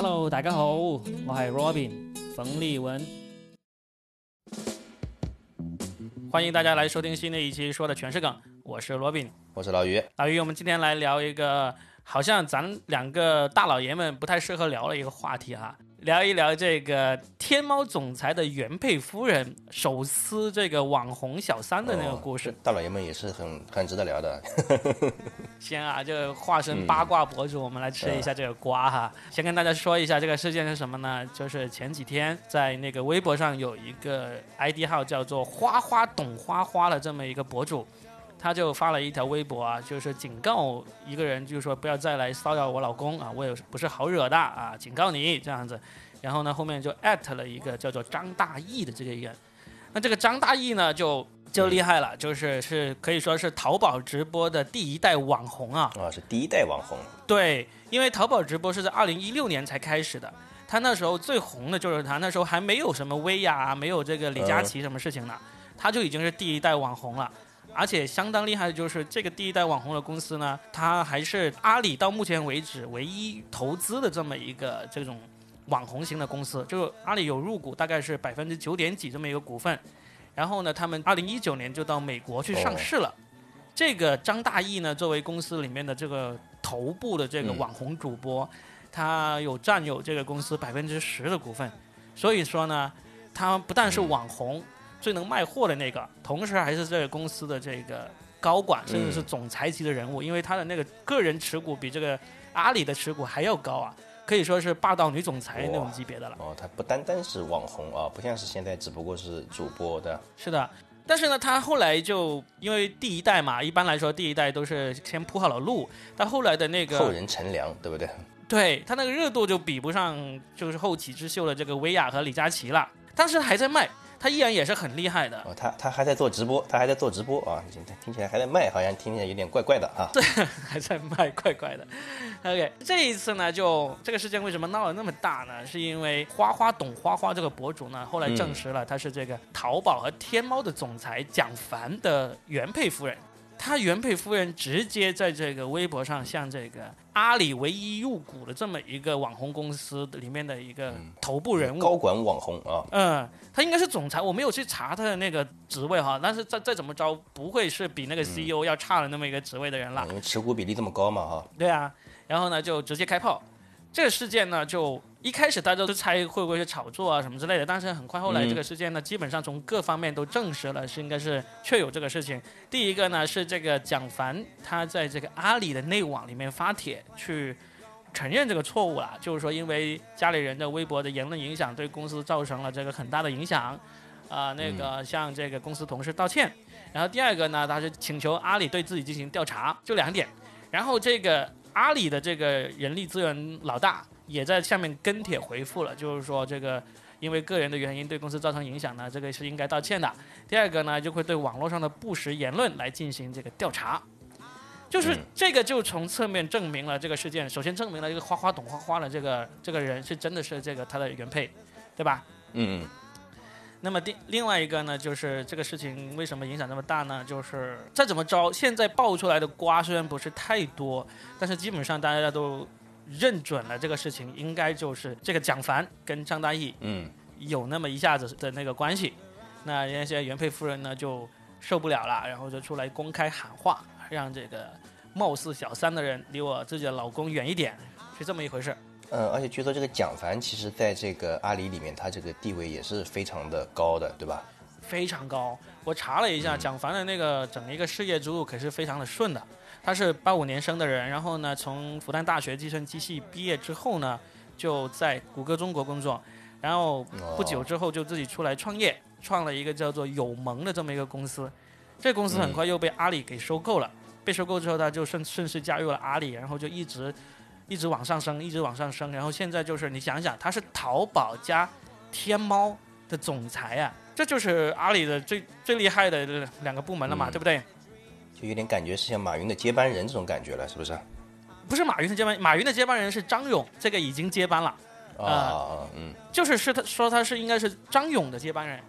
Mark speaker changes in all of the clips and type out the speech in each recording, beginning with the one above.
Speaker 1: Hello，大家好，我係 Robin 冯立文，欢迎大家来收听新的一期说的全是梗，我是 Robin，
Speaker 2: 我是老于。
Speaker 1: 老于，我们今天来聊一个好像咱两个大老爷们不太适合聊的一个话题哈。聊一聊这个天猫总裁的原配夫人手撕这个网红小三的那个故事，
Speaker 2: 大老爷们也是很很值得聊的。
Speaker 1: 先啊，这个化身八卦博主，我们来吃一下这个瓜哈。先跟大家说一下这个事件是什么呢？就是前几天在那个微博上有一个 ID 号叫做“花花懂花花”的这么一个博主。他就发了一条微博啊，就是警告一个人，就是说不要再来骚扰我老公啊，我也不是好惹的啊，警告你这样子。然后呢，后面就艾特了一个叫做张大义的这个人。那这个张大义呢，就就厉害了，就是是可以说是淘宝直播的第一代网红啊。
Speaker 2: 啊，是第一代网红。
Speaker 1: 对，因为淘宝直播是在二零一六年才开始的，他那时候最红的就是他，那时候还没有什么薇娅，没有这个李佳琦什么事情呢，他就已经是第一代网红了。而且相当厉害的就是这个第一代网红的公司呢，它还是阿里到目前为止唯一投资的这么一个这种网红型的公司。就阿里有入股，大概是百分之九点几这么一个股份。然后呢，他们二零一九年就到美国去上市了。这个张大奕呢，作为公司里面的这个头部的这个网红主播，他有占有这个公司百分之十的股份。所以说呢，他不但是网红。最能卖货的那个，同时还是这个公司的这个高管，甚至是总裁级的人物，因为他的那个个人持股比这个阿里的持股还要高啊，可以说是霸道女总裁那种级别的了。
Speaker 2: 哦，她不单单是网红啊，不像是现在只不过是主播的。
Speaker 1: 是的，但是呢，她后来就因为第一代嘛，一般来说第一代都是先铺好了路，到后来的那个
Speaker 2: 后人乘凉，对不对？
Speaker 1: 对他那个热度就比不上就是后起之秀的这个薇娅和李佳琦了，当时还在卖。他依然也是很厉害的。
Speaker 2: 哦，他他还在做直播，他还在做直播啊，听起来还在卖，好像听起来有点怪怪的啊。
Speaker 1: 对，还在卖，怪怪的。OK，这一次呢，就这个事件为什么闹得那么大呢？是因为花花懂花花这个博主呢，后来证实了他是这个淘宝和天猫的总裁蒋凡的原配夫人。他原配夫人直接在这个微博上向这个阿里唯一入股的这么一个网红公司里面的一个头部人物，
Speaker 2: 高管网红啊，
Speaker 1: 嗯，他应该是总裁，我没有去查他的那个职位哈，但是再再怎么着，不会是比那个 CEO 要差的那么一个职位的人了，
Speaker 2: 因为持股比例这么高嘛哈。
Speaker 1: 对啊，然后呢就直接开炮，这个事件呢就。一开始大家都猜会不会是炒作啊什么之类的，但是很快后来这个事件呢，基本上从各方面都证实了是应该是确有这个事情。第一个呢是这个蒋凡他在这个阿里的内网里面发帖去承认这个错误了，就是说因为家里人的微博的言论影响对公司造成了这个很大的影响，啊那个向这个公司同事道歉。然后第二个呢，他是请求阿里对自己进行调查，就两点。然后这个阿里的这个人力资源老大。也在下面跟帖回复了，就是说这个因为个人的原因对公司造成影响呢，这个是应该道歉的。第二个呢，就会对网络上的不实言论来进行这个调查，就是这个就从侧面证明了这个事件。首先证明了这个花花懂花花的这个这个人是真的是这个他的原配，对吧？
Speaker 2: 嗯。
Speaker 1: 那么第另外一个呢，就是这个事情为什么影响这么大呢？就是再怎么着，现在爆出来的瓜虽然不是太多，但是基本上大家都。认准了这个事情，应该就是这个蒋凡跟张大奕，
Speaker 2: 嗯，
Speaker 1: 有那么一下子的那个关系。那人家现在原配夫人呢就受不了了，然后就出来公开喊话，让这个貌似小三的人离我自己的老公远一点，是这么一回事。
Speaker 2: 嗯，而且据说这个蒋凡其实在这个阿里里面，他这个地位也是非常的高的，对吧？
Speaker 1: 非常高。我查了一下，蒋凡的那个整一个事业之路可是非常的顺的。他是八五年生的人，然后呢，从复旦大学计算机系毕业之后呢，就在谷歌中国工作，然后不久之后就自己出来创业，创了一个叫做友盟的这么一个公司，这公司很快又被阿里给收购了，被收购之后他就顺顺势加入了阿里，然后就一直一直往上升，一直往上升，然后现在就是你想想，他是淘宝加天猫的总裁啊，这就是阿里的最最厉害的两个部门了嘛，对不对？
Speaker 2: 就有点感觉是像马云的接班人这种感觉了，是不是？
Speaker 1: 不是马云的接班，马云的接班人是张勇，这个已经接班了。
Speaker 2: 啊，嗯，
Speaker 1: 就是是他说他是应该是张勇的接班人。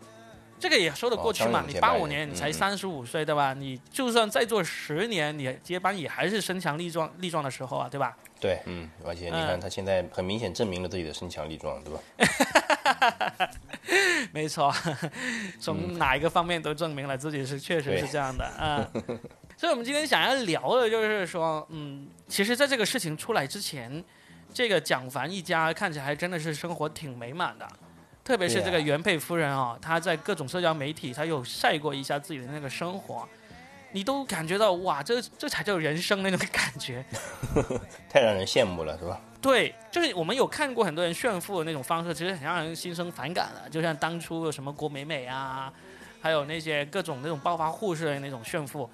Speaker 1: 这个也说得过去嘛。
Speaker 2: 哦
Speaker 1: 你八五年你才三十五岁，对吧？你就算再做十年，你接班也还是身强力壮力壮的时候啊，对吧？
Speaker 2: 对，嗯，而且你看他现在很明显证明了自己的身强力壮，对吧？
Speaker 1: 没错，从哪一个方面都证明了自己是确实是这样的啊。所以，我们今天想要聊的就是说，嗯，其实在这个事情出来之前，这个蒋凡一家看起来还真的是生活挺美满的。特别是这个原配夫人啊、她在各种社交媒体，她有晒过一下自己的那个生活，你都感觉到哇，这这才叫人生那种感觉。
Speaker 2: 太让人羡慕了，是吧？
Speaker 1: 对，就是我们有看过很多人炫富的那种方式，其实很让人心生反感的。就像当初有什么郭美美啊，还有那些各种那种暴发户式的那种炫富，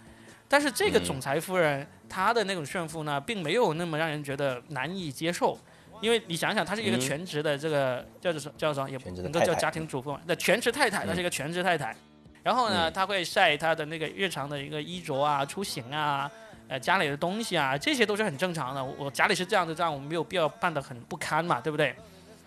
Speaker 1: 但是这个
Speaker 2: 嗯
Speaker 1: 总裁夫人、她的那种炫富呢，并没有那么让人觉得难以接受。因为你想想，她是一个
Speaker 2: 嗯
Speaker 1: 全职的这个、叫做叫什么，也不能够叫家庭主妇嘛，那全职太太，她是一个全职太太。然后呢，
Speaker 2: 嗯
Speaker 1: 她会晒她的那个日常的一个衣着啊、出行啊，呃，家里的东西啊，这些都是很正常的。我我家里是这样的，这样我们没有必要办得很不堪嘛，对不对？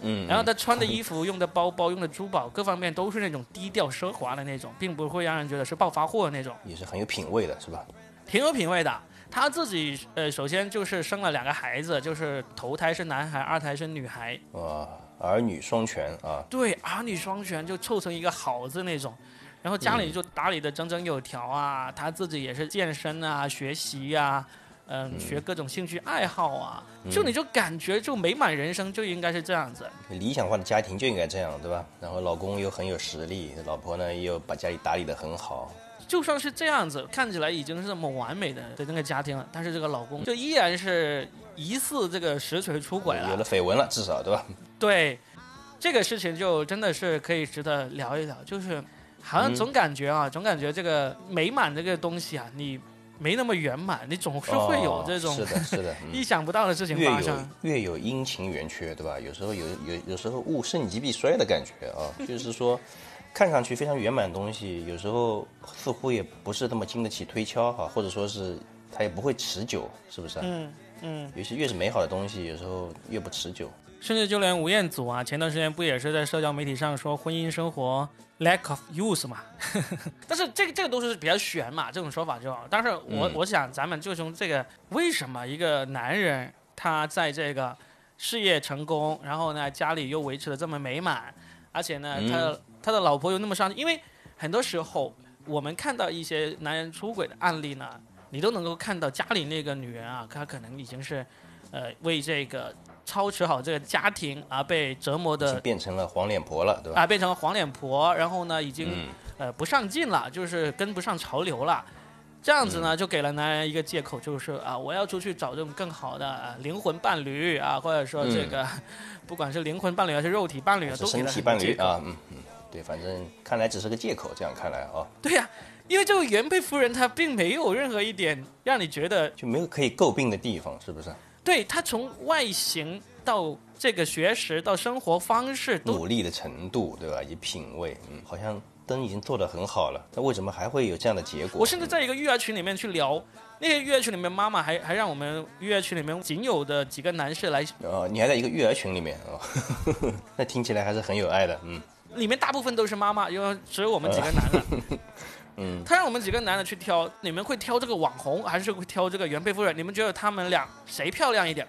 Speaker 2: 嗯，
Speaker 1: 然后他穿的衣服、用的包包、用的珠宝，各方面都是那种低调奢华的那种，并不会让人觉得是暴发户的那种，
Speaker 2: 也是很有品味的，是吧？
Speaker 1: 挺有品味的。他自己呃，首先就是生了两个孩子，就是头胎是男孩，二胎是女孩，
Speaker 2: 哇，儿女双全啊，
Speaker 1: 对，儿女双全就凑成一个好字那种。然后家里就打理的整整有条啊，他自己也是健身啊、学习啊，嗯，学各种兴趣爱好啊，就你就感觉就美满人生就应该是这样子。
Speaker 2: 理想化的家庭就应该这样，对吧？然后老公又很有实力，老婆呢又把家里打理的很好，
Speaker 1: 就算是这样子，看起来已经是那么完美的的那个家庭了，但是这个老公就依然是疑似这个实锤出轨了
Speaker 2: 有
Speaker 1: 了。
Speaker 2: 绯闻了，至少对吧？
Speaker 1: 对，这个事情就真的是可以值得聊一聊，就是好像
Speaker 2: 嗯
Speaker 1: 总感觉啊，总感觉这个美满这个东西啊，你没那么圆满，你总是会有这种、
Speaker 2: 哦、是的，是的，
Speaker 1: 意想不到的事情发生。
Speaker 2: 越有阴晴圆缺，对吧？有时候有有有时候物盛极必衰的感觉啊，就是说。看上去非常圆满的东西，有时候似乎也不是那么经得起推敲哈，或者说是它也不会持久，是不是？
Speaker 1: 嗯嗯，
Speaker 2: 有些越是美好的东西，有时候越不持久。
Speaker 1: 甚至就连吴彦祖啊，前段时间不也是在社交媒体上说婚姻生活 lack of use 嘛？但是这个这个都是比较悬嘛，这种说法就好。但是我、
Speaker 2: 嗯
Speaker 1: 我想咱们就从这个为什么一个男人他在这个事业成功，然后呢家里又维持的这么美满，而且呢
Speaker 2: 嗯
Speaker 1: 他的、他的老婆又那么上进，因为很多时候我们看到一些男人出轨的案例呢，你都能够看到家里那个女人啊，她可能已经是呃为这个。操持好这个家庭而被折磨的
Speaker 2: 变成了黄脸婆了，对吧？
Speaker 1: 啊，变成了黄脸婆，然后呢，已经、
Speaker 2: 嗯，
Speaker 1: 呃不上进了，就是跟不上潮流了。这样子呢，
Speaker 2: 嗯
Speaker 1: 就给了男人一个借口，就是啊，我要出去找这种更好的、啊灵魂伴侣啊，或者说这个，不管是灵魂伴侣还是肉体伴侣啊，都给了
Speaker 2: 身体伴。侣啊，嗯嗯，对，反正看来只是个借口，这样看来啊，
Speaker 1: 对呀、因为这位原配夫人她并没有任何一点让你觉得，
Speaker 2: 就没有可以诟病的地方，是不是？
Speaker 1: 对她从外形到这个学识到生活方式都
Speaker 2: 努力的程度，对吧？以及品味，嗯，好像灯已经做得很好了，那为什么还会有这样的结果？
Speaker 1: 我甚至在一个育儿群里面去聊，那些育儿群里面妈妈还还让我们育儿群里面仅有的几个男士来，
Speaker 2: 哦，你还在一个育儿群里面啊、哦，那听起来还是很有爱的，嗯，
Speaker 1: 里面大部分都是妈妈，因为只有我们几个男的。
Speaker 2: 嗯，
Speaker 1: 他让我们几个男的去挑，你们会挑这个网红，还是会挑这个原配夫人？你们觉得他们俩谁漂亮一点？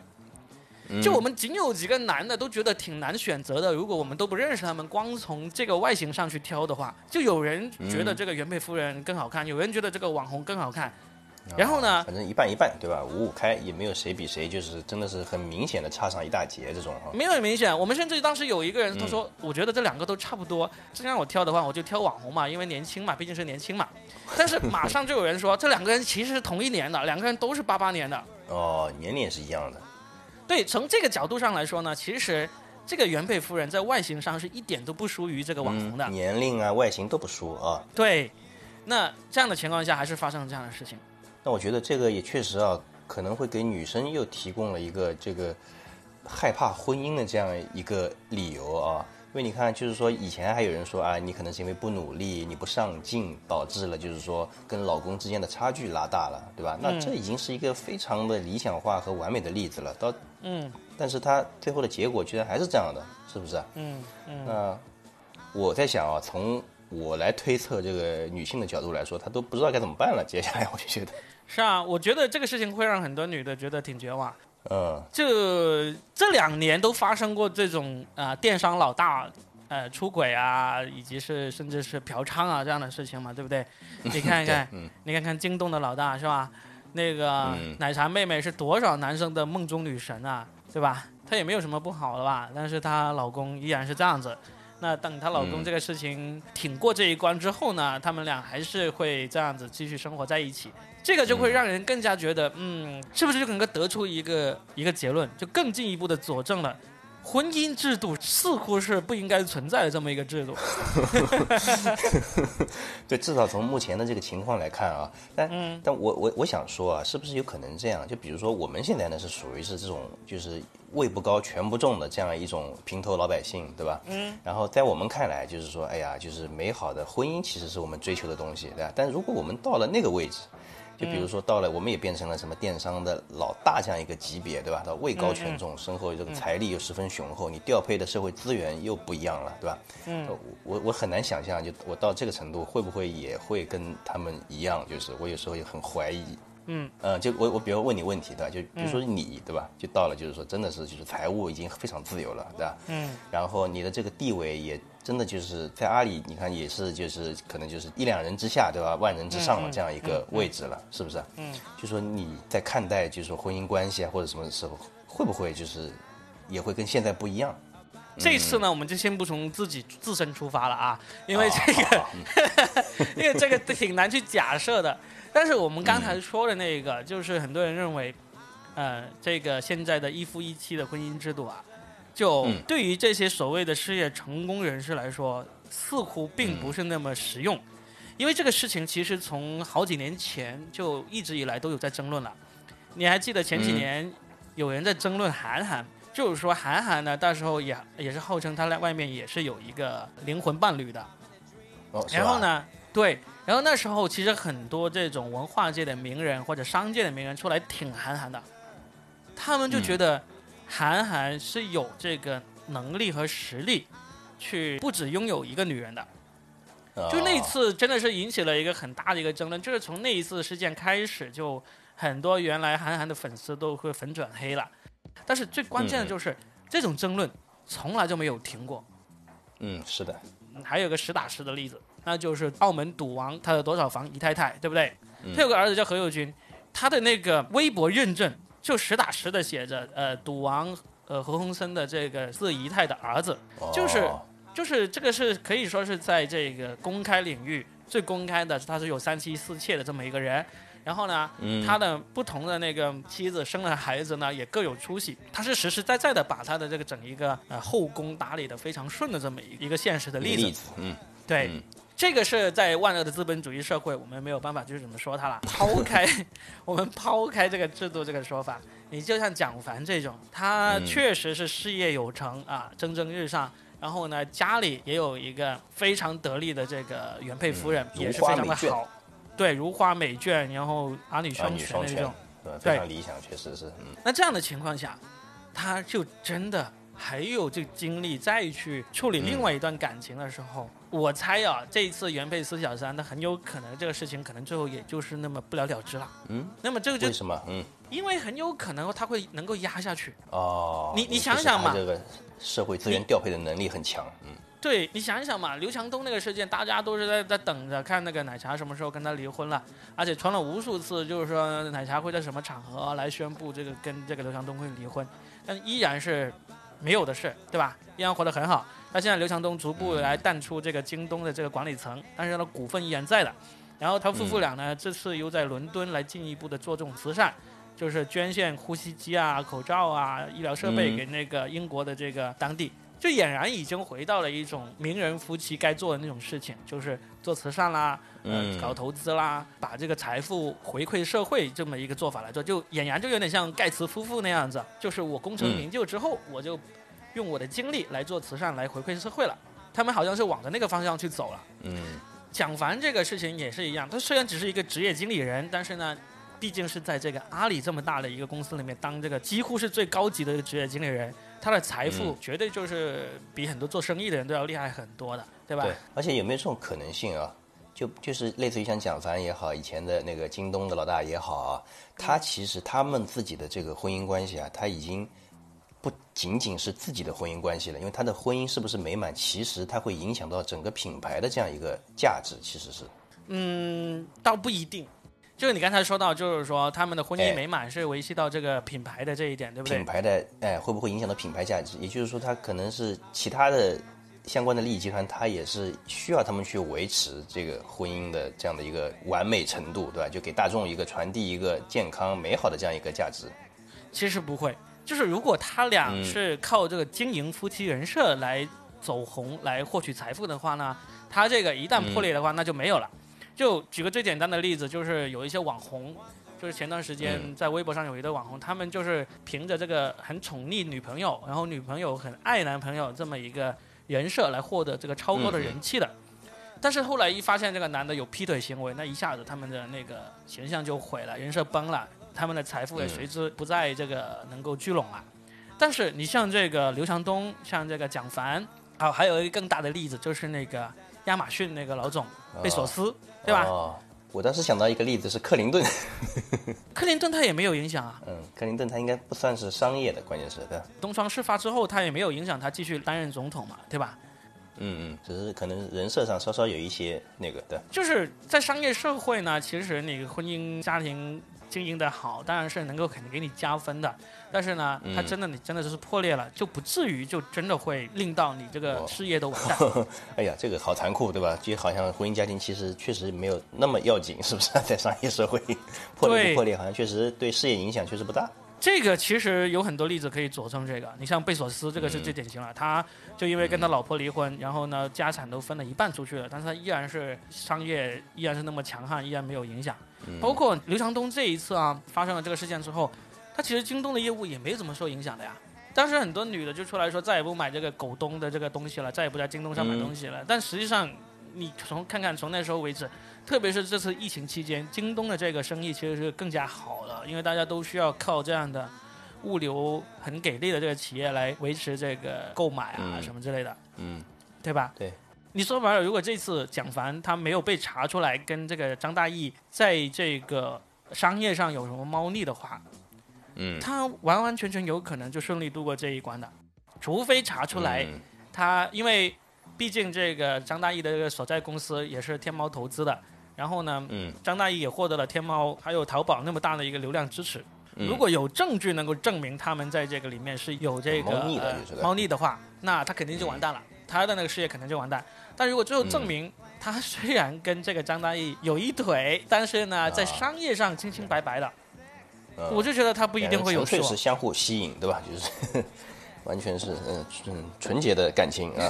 Speaker 2: 嗯
Speaker 1: 就我们仅有几个男的都觉得挺难选择的。如果我们都不认识他们，光从这个外形上去挑的话，就有人觉得这个原配夫人更好看，有人觉得这个网红更好看。然后呢
Speaker 2: 反正一半一半，对吧？五五开，也没有谁比谁，就是真的是很明显的差上一大截这种哈。
Speaker 1: 没有很明显，我们甚至当时有一个人他说，我觉得这两个都差不多，真让我挑的话，我就挑网红嘛，因为年轻嘛，毕竟是年轻嘛。但是 马上就有人说，这两个人其实是同一年的，两个人都是八八年的。
Speaker 2: 哦，年龄也是一样的，
Speaker 1: 对，从这个角度上来说呢，其实这个原配夫人在外形上是一点都不输于这个网红的。
Speaker 2: 嗯，年龄啊、外形都不输啊。
Speaker 1: 对，那这样的情况下，还是发生了这样的事情。
Speaker 2: 那我觉得这个也确实啊，可能会给女生又提供了一个这个害怕婚姻的这样一个理由啊。因为你看，就是说以前还有人说啊，你可能是因为不努力、你不上进，导致了就是说跟老公之间的差距拉大了，对吧？那这已经是一个非常的理想化和完美的例子了。到
Speaker 1: 嗯
Speaker 2: 但是他最后的结果居然还是这样的，是不是啊？
Speaker 1: 嗯嗯
Speaker 2: 那我在想啊，从我来推测这个女性的角度来说，她都不知道该怎么办了。接下来我就觉得，
Speaker 1: 是啊，我觉得这个事情会让很多女的觉得挺绝望。
Speaker 2: 嗯，
Speaker 1: 就这两年都发生过这种啊、电商老大呃出轨啊，以及是甚至是嫖娼啊这样的事情嘛，对不对？你看 看，
Speaker 2: 嗯
Speaker 1: 你看看京东的老大是吧？那个
Speaker 2: 嗯
Speaker 1: 奶茶妹妹是多少男生的梦中女神啊，对吧？她也没有什么不好的吧，但是她老公依然是这样子。那等她老公
Speaker 2: 嗯
Speaker 1: 这个事情挺过这一关之后呢，他们俩还是会这样子继续生活在一起。这个就会让人更加觉得，嗯，是不是就能够得出一个一个结论，就更进一步的佐证了，婚姻制度似乎是不应该存在的这么一个制度。
Speaker 2: 对，至少从目前的这个情况来看啊，但、
Speaker 1: 嗯
Speaker 2: 但我我我想说啊，是不是有可能这样？就比如说我们现在呢是属于是这种就是位不高权不重的这样一种平头老百姓，对吧？嗯。然后在我们看来，就是说，哎呀，就是美好的婚姻其实是我们追求的东西，对吧？但如果我们到了那个位置，就比如说到了，我们也变成了什么电商的老大这样一个级别，对吧？到位高权重，身后这个财力又十分雄厚，你调配的社会资源又不一样了，对吧？嗯，我我很难想象，就我到这个程度，会不会也会跟他们一样？就是我有时候也很怀疑。
Speaker 1: 嗯，
Speaker 2: 呃，就我我比如问你问题，对吧？就比如说你，对吧？就到了，就是说真的是就是财务已经非常自由了，对吧？
Speaker 1: 嗯，
Speaker 2: 然后你的这个地位也真的就是在阿里，你看也是就是可能就是一两人之下，对吧？万人之上的这样一个位置了，是不是？嗯，就说你在看待就是说婚姻关系啊或者什么的时候，会不会就是也会跟现在不一样？
Speaker 1: 这次呢，我们就先不从自己自身出发了啊，因为
Speaker 2: 哦
Speaker 1: 这个，因为这个挺难去假设的。但是我们刚才说的那个，就是很多人认为，呃，这个现在的一夫一妻的婚姻制度啊，就
Speaker 2: 嗯
Speaker 1: 对于这些所谓的事业成功人士来说，似乎并不是那么实用。因为这个事情其实从好几年前就一直以来都有在争论了。你还记得前几
Speaker 2: 嗯
Speaker 1: 年有人在争论韩寒，就是说韩寒呢，到时候也也是号称他在外面也是有一个灵魂伴侣的。
Speaker 2: 哦，
Speaker 1: 然后呢，对，然后那时候其实很多这种文化界的名人或者商界的名人出来挺韩寒的，他们就觉得韩寒是有这个能力和实力，去不止拥有一个女人的。就那
Speaker 2: 哦
Speaker 1: 次真的是引起了一个很大的一个争论，就是从那一次事件开始，就很多原来韩寒的粉丝都会粉转黑了。但是最关键的就是、这种争论从来就没有停过。
Speaker 2: 嗯，是的，
Speaker 1: 还有个实打实的例子，那就是澳门赌王他的多少房姨太太，对不对？
Speaker 2: 嗯
Speaker 1: 他有个儿子叫何猷君，他的那个微博认证就实打实的写着，呃，赌王呃何鸿燊的这个四姨太的儿子，就是
Speaker 2: 哦
Speaker 1: 就是这个是可以说是在这个公开领域最公开的，他是有三妻四妾的这么一个人。然后呢，
Speaker 2: 嗯
Speaker 1: 他的不同的那个妻子生了孩子呢，也各有出息。他是实实在在的把他的这个整一个呃后宫打理的非常顺的这么一个现实的例子。
Speaker 2: 例子，嗯，
Speaker 1: 对，
Speaker 2: 嗯
Speaker 1: 这个是在万恶的资本主义社会，我们没有办法就是怎么说它了。抛开我们抛开这个制度这个说法，你就像蒋凡这种，他
Speaker 2: 嗯。
Speaker 1: 确实是事业有成啊，蒸蒸日上。然后呢，家里也有一个非常得力的这个原配夫人，
Speaker 2: 嗯
Speaker 1: 也是非常的好，对，如花美眷，然后儿女
Speaker 2: 儿
Speaker 1: 双
Speaker 2: 全
Speaker 1: 那种。，
Speaker 2: 对，非常理想，确实是，嗯，
Speaker 1: 那这样的情况下，他就真的还有这个精力再去处理另外一段感情的时候，我猜啊，这一次原配四小三，那很有可能这个事情可能最后也就是那么不了了之了。
Speaker 2: 嗯，
Speaker 1: 那么这个就
Speaker 2: 为什么？嗯，
Speaker 1: 因为很有可能他会能够压下去。
Speaker 2: 哦，
Speaker 1: 你你想想嘛
Speaker 2: 这个社会资源调配的能力很强，嗯，
Speaker 1: 对你想一想嘛，刘强东那个事件，大家都是在在等着看那个奶茶什么时候跟他离婚了，而且传了无数次，就是说奶茶会在什么场合来宣布这个跟这个刘强东会离婚，但依然是没有的事，对吧？依然活得很好。那现在刘强东逐步来淡出这个京东的这个管理层，但是他的股份依然在的。然后他夫妇俩呢，这次又在伦敦来进一步的做这种慈善，就是捐献呼吸机啊、口罩啊、医疗设备
Speaker 2: 嗯
Speaker 1: 给那个英国的这个当地。就俨然已经回到了一种名人夫妻该做的那种事情，就是做慈善啦，呃，
Speaker 2: 嗯
Speaker 1: 搞投资啦，把这个财富回馈社会这么一个做法来做，就俨然就有点像盖茨夫妇那样子，就是我功成名就之后，我就用我的精力来做慈善来回馈社会了。他们好像是往着那个方向去走了。
Speaker 2: 嗯，
Speaker 1: 蒋凡这个事情也是一样，他虽然只是一个职业经理人，但是呢，毕竟是在这个阿里这么大的一个公司里面当这个几乎是最高级的一个职业经理人，他的财富绝对就是比很多做生意的人都要厉害很多的，对吧？
Speaker 2: 对，而且有没有这种可能性啊？就就是类似于像蒋凡也好，以前的那个京东的老大也好啊，他其实他们自己的这个婚姻关系啊，他已经不仅仅是自己的婚姻关系了，因为他的婚姻是不是美满，其实它会影响到整个品牌的这样一个价值，其实是。
Speaker 1: 嗯，倒不一定。就是你刚才说到，就是说他们的婚姻
Speaker 2: 哎
Speaker 1: 美满是维系到这个品牌的这一点，对不对
Speaker 2: 品？牌的哎，会不会影响到品牌价值？也就是说，它可能是其他的相关的利益集团，它也是需要他们去维持这个婚姻的这样的一个完美程度，对吧？就给大众一个传递一个健康美好的这样一个价值。
Speaker 1: 其实不会，就是如果他俩
Speaker 2: 嗯
Speaker 1: 是靠这个经营夫妻人设来走红、来获取财富的话呢，他这个一旦破裂的话，那就没有了。就举个最简单的例子，就是有一些网红，就是前段时间
Speaker 2: 嗯
Speaker 1: 在微博上有一对网红，他们就是凭着这个很宠溺女朋友，然后女朋友很爱男朋友这么一个人设来获得这个超高的人气的。但是后来一发现这个男的有劈腿行为，那一下子他们的那个形象就毁了，人设崩了，他们的财富也随之不再这个能够聚拢了。但是你像这个刘强东，像这个蒋凡，啊，还有一个更大的例子就是那个亚马逊那个老总贝索斯，对吧？
Speaker 2: 哦，我当时想到一个例子是克林顿，
Speaker 1: 克林顿他也没有影响啊，
Speaker 2: 嗯，克林顿他应该不算是商业的，关键是对？
Speaker 1: 东窗事发之后，他也没有影响他继续担任总统嘛，对吧？
Speaker 2: 嗯嗯，只是可能人设上稍稍有一些那个对。
Speaker 1: 就是在商业社会呢，其实你婚姻家庭经营的好，当然是能够肯定给你加分的。但是呢，他真的你真的就是破裂了，就不至于就真的会令到你这个
Speaker 2: 哦
Speaker 1: 事业都完蛋。
Speaker 2: 哎呀，这个好残酷，对吧？就好像婚姻家庭其实确实没有那么要紧，是不是？在商业社会，破裂不破裂，好像确实对事业影响确实不大。
Speaker 1: 这个其实有很多例子可以佐证这个。你像贝索斯，这个是最典型了。他就因为跟他老婆离婚，然后呢家产都分了一半出去了，但是他依然是商业依然是那么强悍，依然没有影响。包括刘强东这一次啊发生了这个事件之后，他其实京东的业务也没怎么受影响的呀。当时很多女的就出来说再也不买这个狗东的这个东西了，再也不在京东上买东西了。但实际上，你从看看从那时候为止，特别是这次疫情期间，京东的这个生意其实是更加好的，因为大家都需要靠这样的物流很给力的这个企业来维持这个购买啊
Speaker 2: 嗯
Speaker 1: 什么之类的，
Speaker 2: 嗯，
Speaker 1: 对吧？
Speaker 2: 对。
Speaker 1: 你说白了，如果这次蒋凡他没有被查出来跟这个张大奕在这个商业上有什么猫腻的话，
Speaker 2: 嗯，
Speaker 1: 他完完全全有可能就顺利度过这一关的，除非查出来
Speaker 2: 嗯
Speaker 1: 他，因为毕竟这个张大奕的这个所在公司也是天猫投资的，然后呢，
Speaker 2: 嗯，
Speaker 1: 张大奕也获得了天猫还有淘宝那么大的一个流量支持。
Speaker 2: 嗯
Speaker 1: 如果有证据能够证明他们在这个里面是有这个
Speaker 2: 猫腻的
Speaker 1: 呃
Speaker 2: 就是的
Speaker 1: 猫腻的话，那他肯定就完蛋了，他的那个事业肯定就完蛋。但如果最后证明
Speaker 2: 嗯
Speaker 1: 他虽然跟这个张大奕有一腿，但是呢，在
Speaker 2: 啊
Speaker 1: 商业上清清白白的，
Speaker 2: 呃
Speaker 1: 我就觉得他不一定会有错
Speaker 2: 纯粹是。相互吸引，对吧？就是完全是嗯嗯纯洁的感情啊。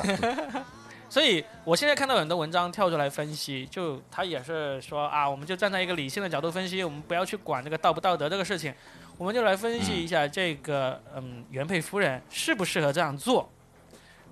Speaker 1: 所以我现在看到很多文章跳出来分析，就他也是说啊，我们就站在一个理性的角度分析，我们不要去管这个道不道德这个事情，我们就来分析一下这个嗯原配夫人适不适合这样做。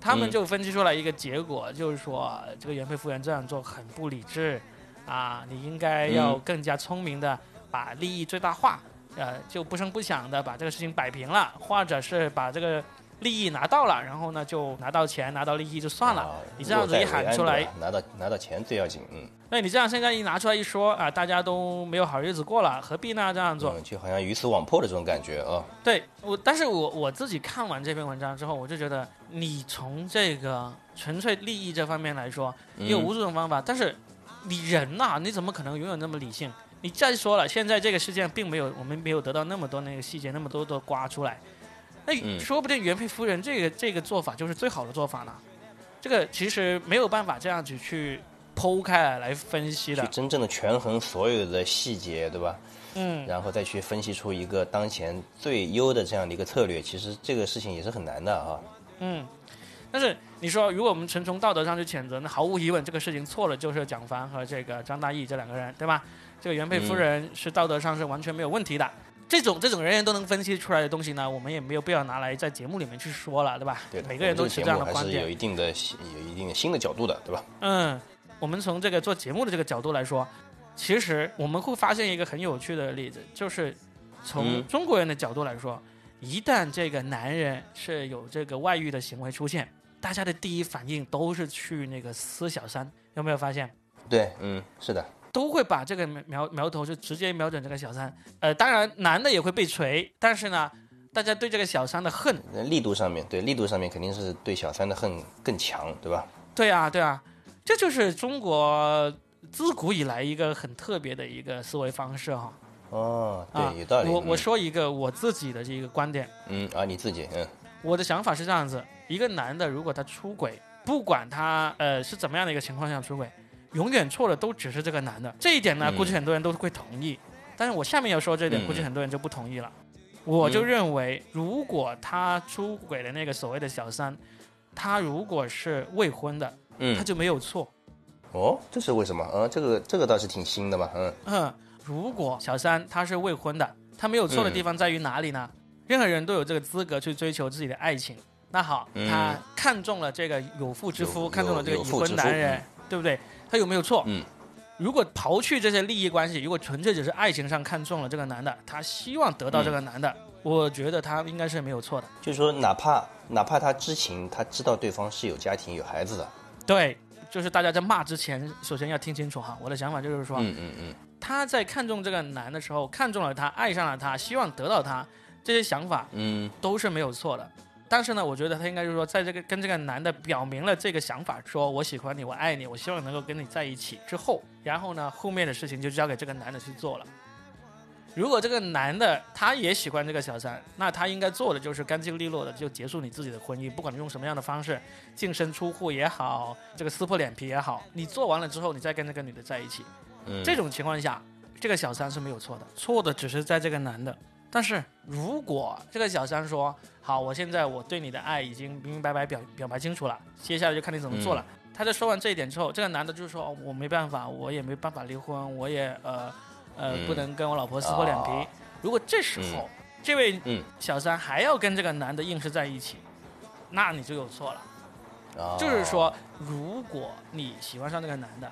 Speaker 1: 他们
Speaker 2: 嗯。
Speaker 1: 就分析出来一个结果，就是说这个原配夫人这样做很不理智啊，你应该要
Speaker 2: 嗯。
Speaker 1: 更加聪明的把利益最大化，呃，就不声不响的把这个事情摆平了，或者是把这个利益拿到了，然后呢就拿到钱拿到利益就算了。
Speaker 2: 啊
Speaker 1: 你这样子一喊出来
Speaker 2: 拿到拿到钱最要紧，嗯，
Speaker 1: 那你这样现在一拿出来一说啊，大家都没有好日子过了，何必呢？这样做？
Speaker 2: 嗯就好像鱼死网破的这种感觉啊。
Speaker 1: 对我，但是我我自己看完这篇文章之后，我就觉得你从这个纯粹利益这方面来说，你有
Speaker 2: 嗯
Speaker 1: 无数种方法，但是你人呐、你怎么可能永远那么理性？你再说了，现在这个事件并没有，我们没有得到那么多那个细节，那么多的刮出来，那
Speaker 2: 嗯
Speaker 1: 说不定原配夫人这个这个做法就是最好的做法呢。这个其实没有办法这样子去剖开来来分析的
Speaker 2: 去，真正的权衡所有的细节，对吧？
Speaker 1: 嗯。
Speaker 2: 然后再去分析出一个当前最优的这样的一个策略，其实这个事情也是很难的啊。
Speaker 1: 嗯，但是你说，如果我们纯从道德上去谴责，那毫无疑问，这个事情错了就是蒋凡和这个张大奕这两个人，对吧？这个原配夫人是道德上是完全没有问题的。这种这种人人都能分析出来的东西呢，我们也没有必要拿来在节目里面去说了，对吧？
Speaker 2: 对，
Speaker 1: 每个人都持这样的观
Speaker 2: 我们这个节目还是有。一定的有一定的新的角度的，对吧？
Speaker 1: 嗯，我们从这个做节目的这个角度来说，其实我们会发现一个很有趣的例子，就是从
Speaker 2: 嗯
Speaker 1: 中国人的角度来说，一旦这个男人是有这个外遇的行为出现，大家的第一反应都是去那个撕小三，有没有发现？
Speaker 2: 对，嗯，是的，
Speaker 1: 都会把这个苗苗头就直接瞄准这个小三。呃，当然男的也会被锤，但是呢，大家对这个小三的恨，
Speaker 2: 力度上面，对力度上面肯定是对小三的恨更强，对吧？
Speaker 1: 对啊，对啊，这就是中国自古以来一个很特别的一个思维方式哈。
Speaker 2: 哦，
Speaker 1: 啊
Speaker 2: 对，有道理。
Speaker 1: 我我
Speaker 2: 嗯
Speaker 1: 说一个我自己的这个观点，
Speaker 2: 嗯啊，你自己，嗯
Speaker 1: 我的想法是这样子：一个男的如果他出轨，不管他呃是怎么样的一个情况下出轨，永远错的都只是这个男的。这一点呢，
Speaker 2: 嗯
Speaker 1: 估计很多人都会同意。但是我下面要说这点，
Speaker 2: 嗯
Speaker 1: 估计很多人就不同意了。我就认为，如果他出轨的那个所谓的小三，他如果是未婚的，他
Speaker 2: 嗯，
Speaker 1: 就没有错。
Speaker 2: 哦，这是为什么？嗯，这个这个倒是挺新的嘛，嗯
Speaker 1: 嗯，如果小三他是未婚的，他没有错的地方在于哪里呢？任何人都有这个资格去追求自己的爱情。那好，
Speaker 2: 嗯
Speaker 1: 他看中了这个有妇之夫，看中了这个已婚男人，对不对？他有没有错？
Speaker 2: 嗯。
Speaker 1: 如果刨去这些利益关系，如果纯粹只是爱情上看中了这个男的，他希望得到这个男的，我觉得他应该是没有错的。
Speaker 2: 就是说，哪怕哪怕他知情，他知道对方是有家庭有孩子的，
Speaker 1: 对，就是大家在骂之前，首先要听清楚哈。我的想法就是说，
Speaker 2: 嗯嗯嗯，
Speaker 1: 他在看中这个男的时候，看中了他，爱上了他，希望得到他，这些想法
Speaker 2: 嗯
Speaker 1: 都是没有错的。但是呢，我觉得他应该就是说，在这个跟这个男的表明了这个想法，说我喜欢你，我爱你，我希望能够跟你在一起之后，然后呢，后面的事情就交给这个男的去做了。如果这个男的他也喜欢这个小三，那他应该做的就是干净利落的就结束你自己的婚姻，不管你用什么样的方式，净身出户也好，这个撕破脸皮也好，你做完了之后，你再跟这个女的在一起。
Speaker 2: 嗯，
Speaker 1: 这种情况下，这个小三是没有错的，错的只是在这个男的。但是如果这个小三说好，我现在我对你的爱已经明明白白表表白清楚了，接下来就看你怎么做了。他在说完这一点之后，这个男的就说、哦我没办法，我也没办法离婚，我也呃呃、
Speaker 2: 嗯
Speaker 1: 不能跟我老婆撕破脸皮。
Speaker 2: 哦
Speaker 1: 如果这时候、这位
Speaker 2: 嗯
Speaker 1: 小三还要跟这个男的硬是在一起，那你就有错了。
Speaker 2: 哦
Speaker 1: 就是说，如果你喜欢上这个男的，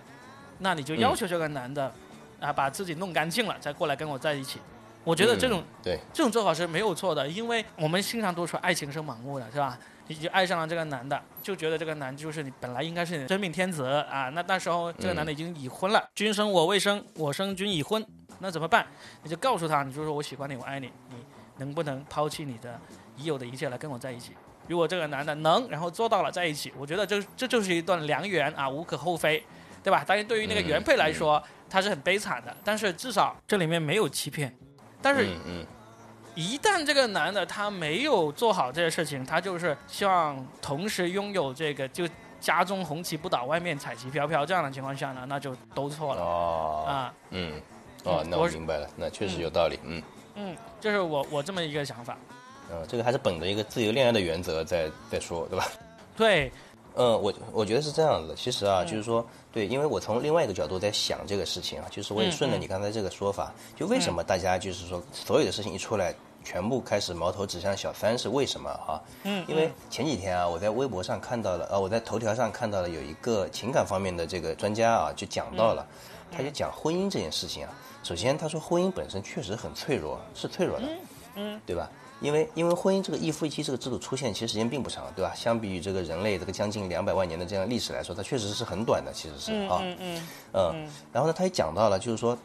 Speaker 1: 那你就要求这个男的、啊把自己弄干净了，再过来跟我在一起。我觉得这种、
Speaker 2: 嗯对，
Speaker 1: 这种做法是没有错的，因为我们经常都说爱情是盲目的，是吧？你就爱上了这个男的，就觉得这个男就是你本来应该是你的真命天子啊。那那时候这个男的已经已婚了，君生我未生，我生君已婚，那怎么办？你就告诉他，你就说我喜欢你，我爱你，你能不能抛弃你的已有的一切来跟我在一起？如果这个男的能，然后做到了在一起，我觉得这这就是一段良缘啊，无可厚非，对吧？但是，对于那个原配来说，他是很悲惨的，但是至少这里面没有欺骗。但是，
Speaker 2: 嗯嗯
Speaker 1: 一旦这个男的他没有做好这些事情，他就是希望同时拥有这个，就家中红旗不倒，外面彩旗飘飘这样的情况下呢，那就都错了
Speaker 2: 哦
Speaker 1: 啊。
Speaker 2: 嗯哦，那我明白了，那确实有道理，嗯
Speaker 1: 嗯，这是我我这么一个想法。
Speaker 2: 嗯，这个还是本着一个自由恋爱的原则在在说，对吧？
Speaker 1: 对，
Speaker 2: 嗯，我我觉得是这样子的。其实啊，
Speaker 1: 嗯
Speaker 2: 就是说，对，因为我从另外一个角度在想这个事情啊，就是我也
Speaker 1: 嗯
Speaker 2: 顺着
Speaker 1: 嗯
Speaker 2: 你刚才这个说法，就为什么大家就是说所有的事情一出来，全部开始矛头指向小三是为什么哈？
Speaker 1: 嗯，
Speaker 2: 因为前几天啊，我在微博上看到了，呃，我在头条上看到了有一个情感方面的这个专家啊，就讲到了，他就讲婚姻这件事情啊。首先，他说婚姻本身确实很脆弱，是脆弱的，
Speaker 1: 嗯，
Speaker 2: 对吧？因为因为婚姻这个一夫一妻这个制度出现其实时间并不长，对吧？相比于这个人类这个将近两百万年的这样历史来说，它确实是很短的，其实是
Speaker 1: 嗯
Speaker 2: 啊。
Speaker 1: 嗯嗯
Speaker 2: 嗯，然后呢，他也讲到了，就是说，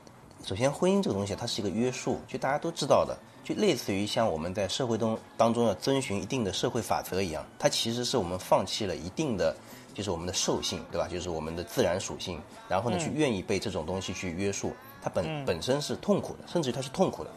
Speaker 2: 首先婚姻这个东西它是一个约束，就大家都知道的，就类似于像我们在社会中当中要遵循一定的社会法则一样，它其实是我们放弃了一定的，就是我们的兽性，对吧？就是我们的自然属性，然后呢，去愿意被这种东西去约束，它本、本身是痛苦的，甚至于它是痛苦的。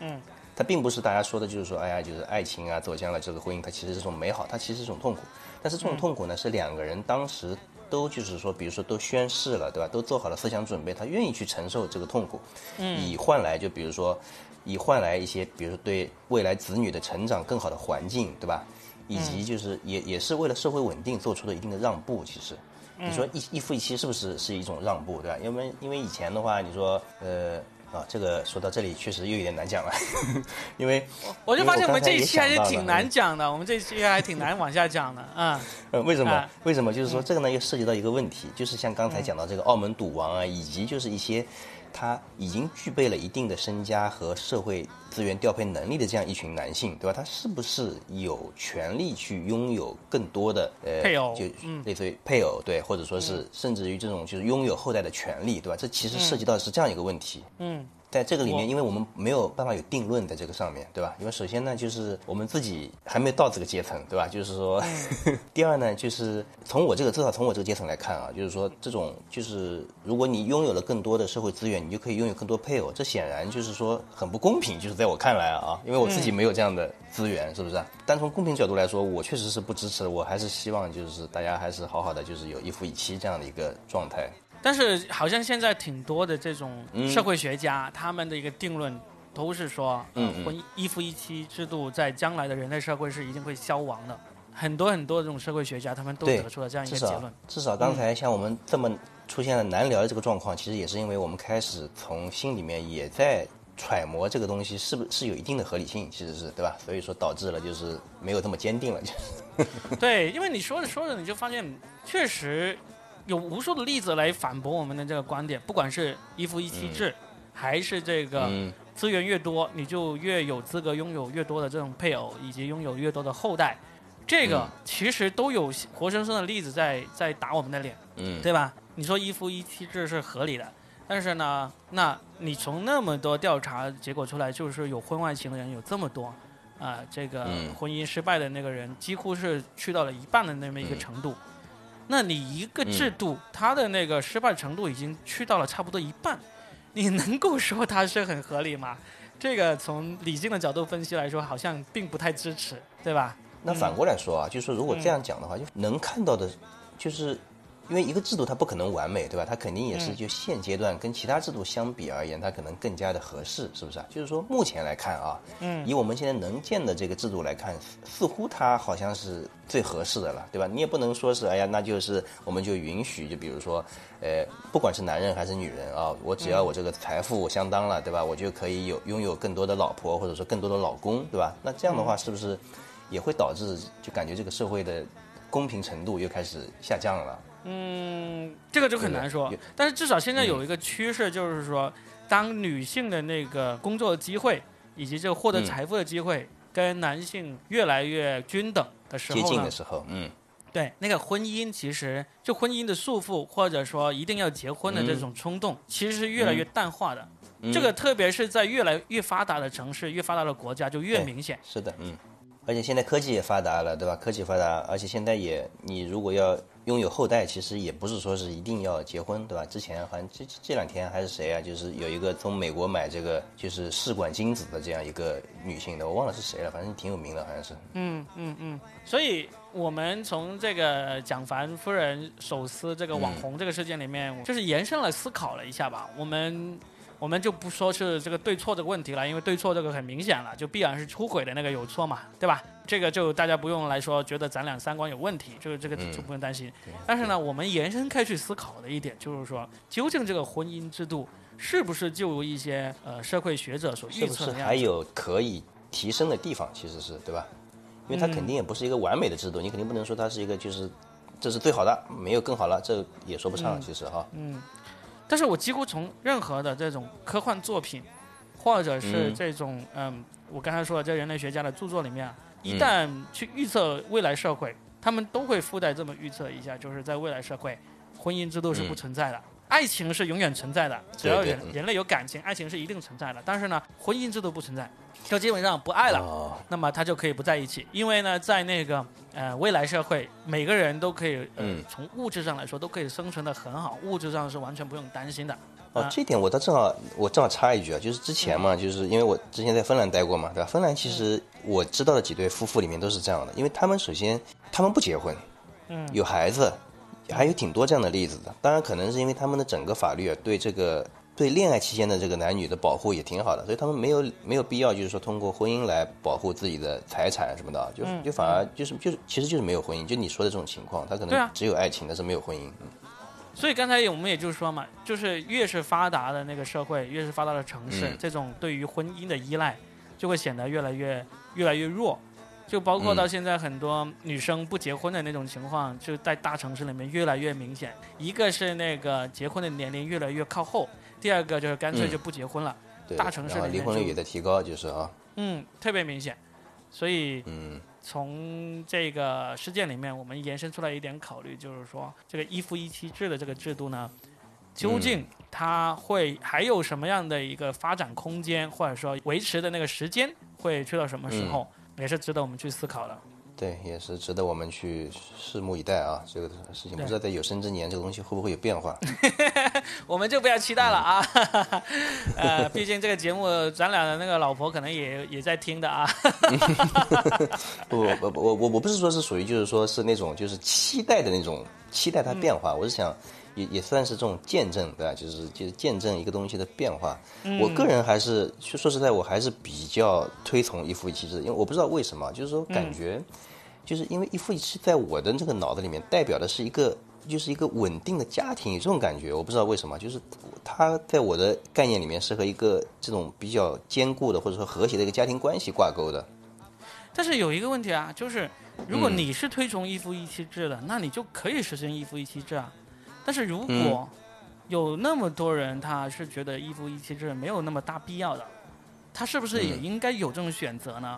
Speaker 1: 嗯，
Speaker 2: 它并不是大家说的，就是说，哎呀，就是爱情啊，走向了这个婚姻，它其实是种美好，它其实是种痛苦。但是这种痛苦呢，是两个人当时都就是说，比如说都宣誓了，对吧？都做好了思想准备，他愿意去承受这个痛苦，以换来就比如说，以换来一些，比如说对未来子女的成长更好的环境，对吧？以及就是也也是为了社会稳定做出了一定的让步，其实。你说一一夫一妻是不是是一种让步，对吧？因为因为以前的话，你说呃啊，这个说到这里确实又有点难讲了，因为
Speaker 1: 我就发现我们这一期还是挺难讲的，我们这一期还挺难往下讲的啊。
Speaker 2: 呃，为什么？
Speaker 1: 啊
Speaker 2: 为什么？就是说这个呢，又涉及到一个问题，就是像刚才讲到这个澳门赌王啊，以及就是一些他已经具备了一定的身家和社会资源调配能力的这样一群男性，对吧？他是不是有权利去拥有更多的呃
Speaker 1: 配偶
Speaker 2: 就
Speaker 1: 嗯
Speaker 2: 类似于配偶对，或者说是甚至于这种就是拥有后代的权利，对吧？这其实涉及到的是这样一个问题。
Speaker 1: 嗯，
Speaker 2: 在这个里面，因为我们没有办法有定论在这个上面，对吧？因为首先呢，就是我们自己还没到这个阶层，对吧？就是说，第二呢，就是从我这个至少从我这个阶层来看啊，就是说这种就是如果你拥有了更多的社会资源，你就可以拥有更多配偶，这显然就是说很不公平，就是在我看来啊，因为我自己没有这样的资源，是不是？单从公平角度来说，我确实是不支持，我还是希望就是大家还是好好的，就是有一夫一妻这样的一个状态。
Speaker 1: 但是好像现在挺多的这种
Speaker 2: 嗯
Speaker 1: 社会学家，他们的一个定论都是说，
Speaker 2: 嗯
Speaker 1: 婚一夫一妻制度在将来的人类社会是一定会消亡的。很多很多这种社会学家，他们都得出了这样一个结论。
Speaker 2: 至少刚才像我们这么出现了难聊的这个状况，其实也是因为我们开始从心里面也在揣摩这个东西是不是有一定的合理性，其实是对吧？所以说导致了就是没有这么坚定了，就是
Speaker 1: 对，因为你说着说着，你就发现确实有无数的例子来反驳我们的这个观点，不管是一夫一妻制，还是这个
Speaker 2: 嗯
Speaker 1: 资源越多，你就越有资格拥有越多的这种配偶，以及拥有越多的后代。这个
Speaker 2: 嗯
Speaker 1: 其实都有活生生的例子在在打我们的脸，
Speaker 2: 嗯
Speaker 1: 对吧？你说一夫一妻制是合理的，但是呢，那你从那么多调查结果出来，就是有婚外情的人有这么多，啊、这个
Speaker 2: 嗯
Speaker 1: 婚姻失败的那个人几乎是去到了一半的那么一个程度。那你一个制度，它的那个失败程度已经去到了差不多一半，你能够说它是很合理吗？这个从理性的角度分析来说，好像并不太支持，对吧？
Speaker 2: 那反过来说啊，就是说如果这样讲的话，就能看到的，就是因为一个制度它不可能完美，对吧？它肯定也是就现阶段跟其他制度相比而言，它可能更加的合适，是不是啊？就是说目前来看啊，
Speaker 1: 嗯
Speaker 2: 以我们现在能见的这个制度来看，似似乎它好像是最合适的了，对吧？你也不能说是哎呀，那就是我们就允许，就比如说，呃，不管是男人还是女人啊，我只要我这个财富相当了，对吧？我就可以有拥有更多的老婆，或者说更多的老公，对吧？那这样的话，是不是也会导致就感觉这个社会的公平程度又开始下降了？
Speaker 1: 嗯，这个就很难说。但是至少现在有一个趋势，就是说，当女性的那个工作机会以及这个获得
Speaker 2: 嗯。
Speaker 1: 财富的机会跟男性越来越均等的时候呢
Speaker 2: 接近的，时候，嗯。
Speaker 1: 对那个婚姻其实就婚姻的束缚，或者说一定要结婚的这种冲动，其实是越来越淡化的。
Speaker 2: 嗯，
Speaker 1: 这个特别是在越来越发达的城市、越发达的国家，就越明显。
Speaker 2: 是的，嗯，而且现在科技也发达了，对吧？科技发达，而且现在也，你如果要拥有后代，其实也不是说是一定要结婚，对吧？之前好像这这两天还是谁啊，就是有一个从美国买这个就是试管精子的这样一个女性的，我忘了是谁了，反正挺有名的，好像是。
Speaker 1: 嗯嗯嗯，所以我们从这个蒋凡夫人手撕这个网红这个事件里面，就是延伸了思考了一下吧。我们我们就不说是这个对错这个问题了，因为对错这个很明显了，就必然是出轨的那个有错嘛，对吧？这个就大家不用来说觉得咱俩三观有问题，这个这个
Speaker 2: 嗯
Speaker 1: 就不用担心。但是呢，我们延伸开去思考的一点就是说，究竟这个婚姻制度是不是就如一些呃社会学者所预测？
Speaker 2: 还有可以提升的地方？其实是对吧？因为它肯定也不是一个完美的制度，你肯定不能说它是一个就是这是最好的，没有更好了，这也说不上。其实哈，
Speaker 1: 但是我几乎从任何的这种科幻作品，或者是
Speaker 2: 嗯。
Speaker 1: 这种嗯我刚才说的这人类学家的著作里面啊，一
Speaker 2: 嗯
Speaker 1: 旦去预测未来社会，他们都会附带这么预测一下，就是在未来社会，婚姻制度是不存在的。爱情是永远存在的，只要人人类有感情，爱情是一定存在的。但是呢，婚姻制度不存在，就基本上不爱了，
Speaker 2: 哦，
Speaker 1: 那么他就可以不在一起，因为呢，在那个呃未来社会，每个人都可以呃、
Speaker 2: 嗯。
Speaker 1: 从物质上来说都可以生存的很好，物质上是完全不用担心的。
Speaker 2: 哦
Speaker 1: 啊，
Speaker 2: 这点我倒正好，我正好插一句啊，就是之前嘛，就是因为我之前在芬兰待过嘛，对吧？芬兰其实我知道的几对夫妇里面都是这样的，因为他们首先他们不结婚，
Speaker 1: 嗯。
Speaker 2: 有孩子，还有挺多这样的例子的。当然，可能是因为他们的整个法律啊，对这个对恋爱期间的这个男女的保护也挺好的，所以他们没有没有必要就是说通过婚姻来保护自己的财产什么的，就
Speaker 1: 嗯
Speaker 2: 就反而就是就是其实就是没有婚姻，就你说的这种情况，他可能只有爱情，但是没有婚姻。嗯
Speaker 1: 所以刚才我们也就是说嘛，就是越是发达的那个社会，越是发达的城市，
Speaker 2: 嗯
Speaker 1: 这种对于婚姻的依赖就会显得越来越越来越弱。就包括到
Speaker 2: 嗯
Speaker 1: 现在很多女生不结婚的那种情况，就在大城市里面越来越明显。一个是那个结婚的年龄越来越靠后，第二个就是干脆就不结婚了。
Speaker 2: 对，
Speaker 1: 大城市
Speaker 2: 离婚率也在提高，就是啊，
Speaker 1: 嗯，特别明显。所以
Speaker 2: 嗯
Speaker 1: 从这个事件里面，我们延伸出来一点考虑，就是说这个一夫一妻制的这个制度呢，究竟它会还有什么样的一个发展空间，或者说维持的那个时间会去到什么时候，也是值得我们去思考的。
Speaker 2: 对，也是值得我们去拭目以待啊。这个事情不知道在有生之年这个东西会不会有变化。
Speaker 1: 我们就不要期待了啊，呃，毕竟这个节目咱俩的那个老婆可能也也在听的啊。
Speaker 2: 不 不不，我我我不是说是属于就是说是那种就是期待的那种期待它变化，我是想也也算是这种见证，对吧？就是就是见证一个东西的变化。我个人还是说说实在，我还是比较推崇一夫一妻制，因为我不知道为什么，就是说感觉，就是因为一夫一妻在我的这个脑子里面代表的是一个。就是一个稳定的家庭，有这种感觉，我不知道为什么，就是它在我的概念里面是和一个这种比较坚固的或者说和谐的一个家庭关系挂钩的。
Speaker 1: 但是有一个问题啊，就是如果你是推崇一夫一妻制的，那你就可以实行一夫一妻制啊。但是如果有那么多人他是觉得一夫一妻制没有那么大必要的，他是不是也应该有这种选择呢？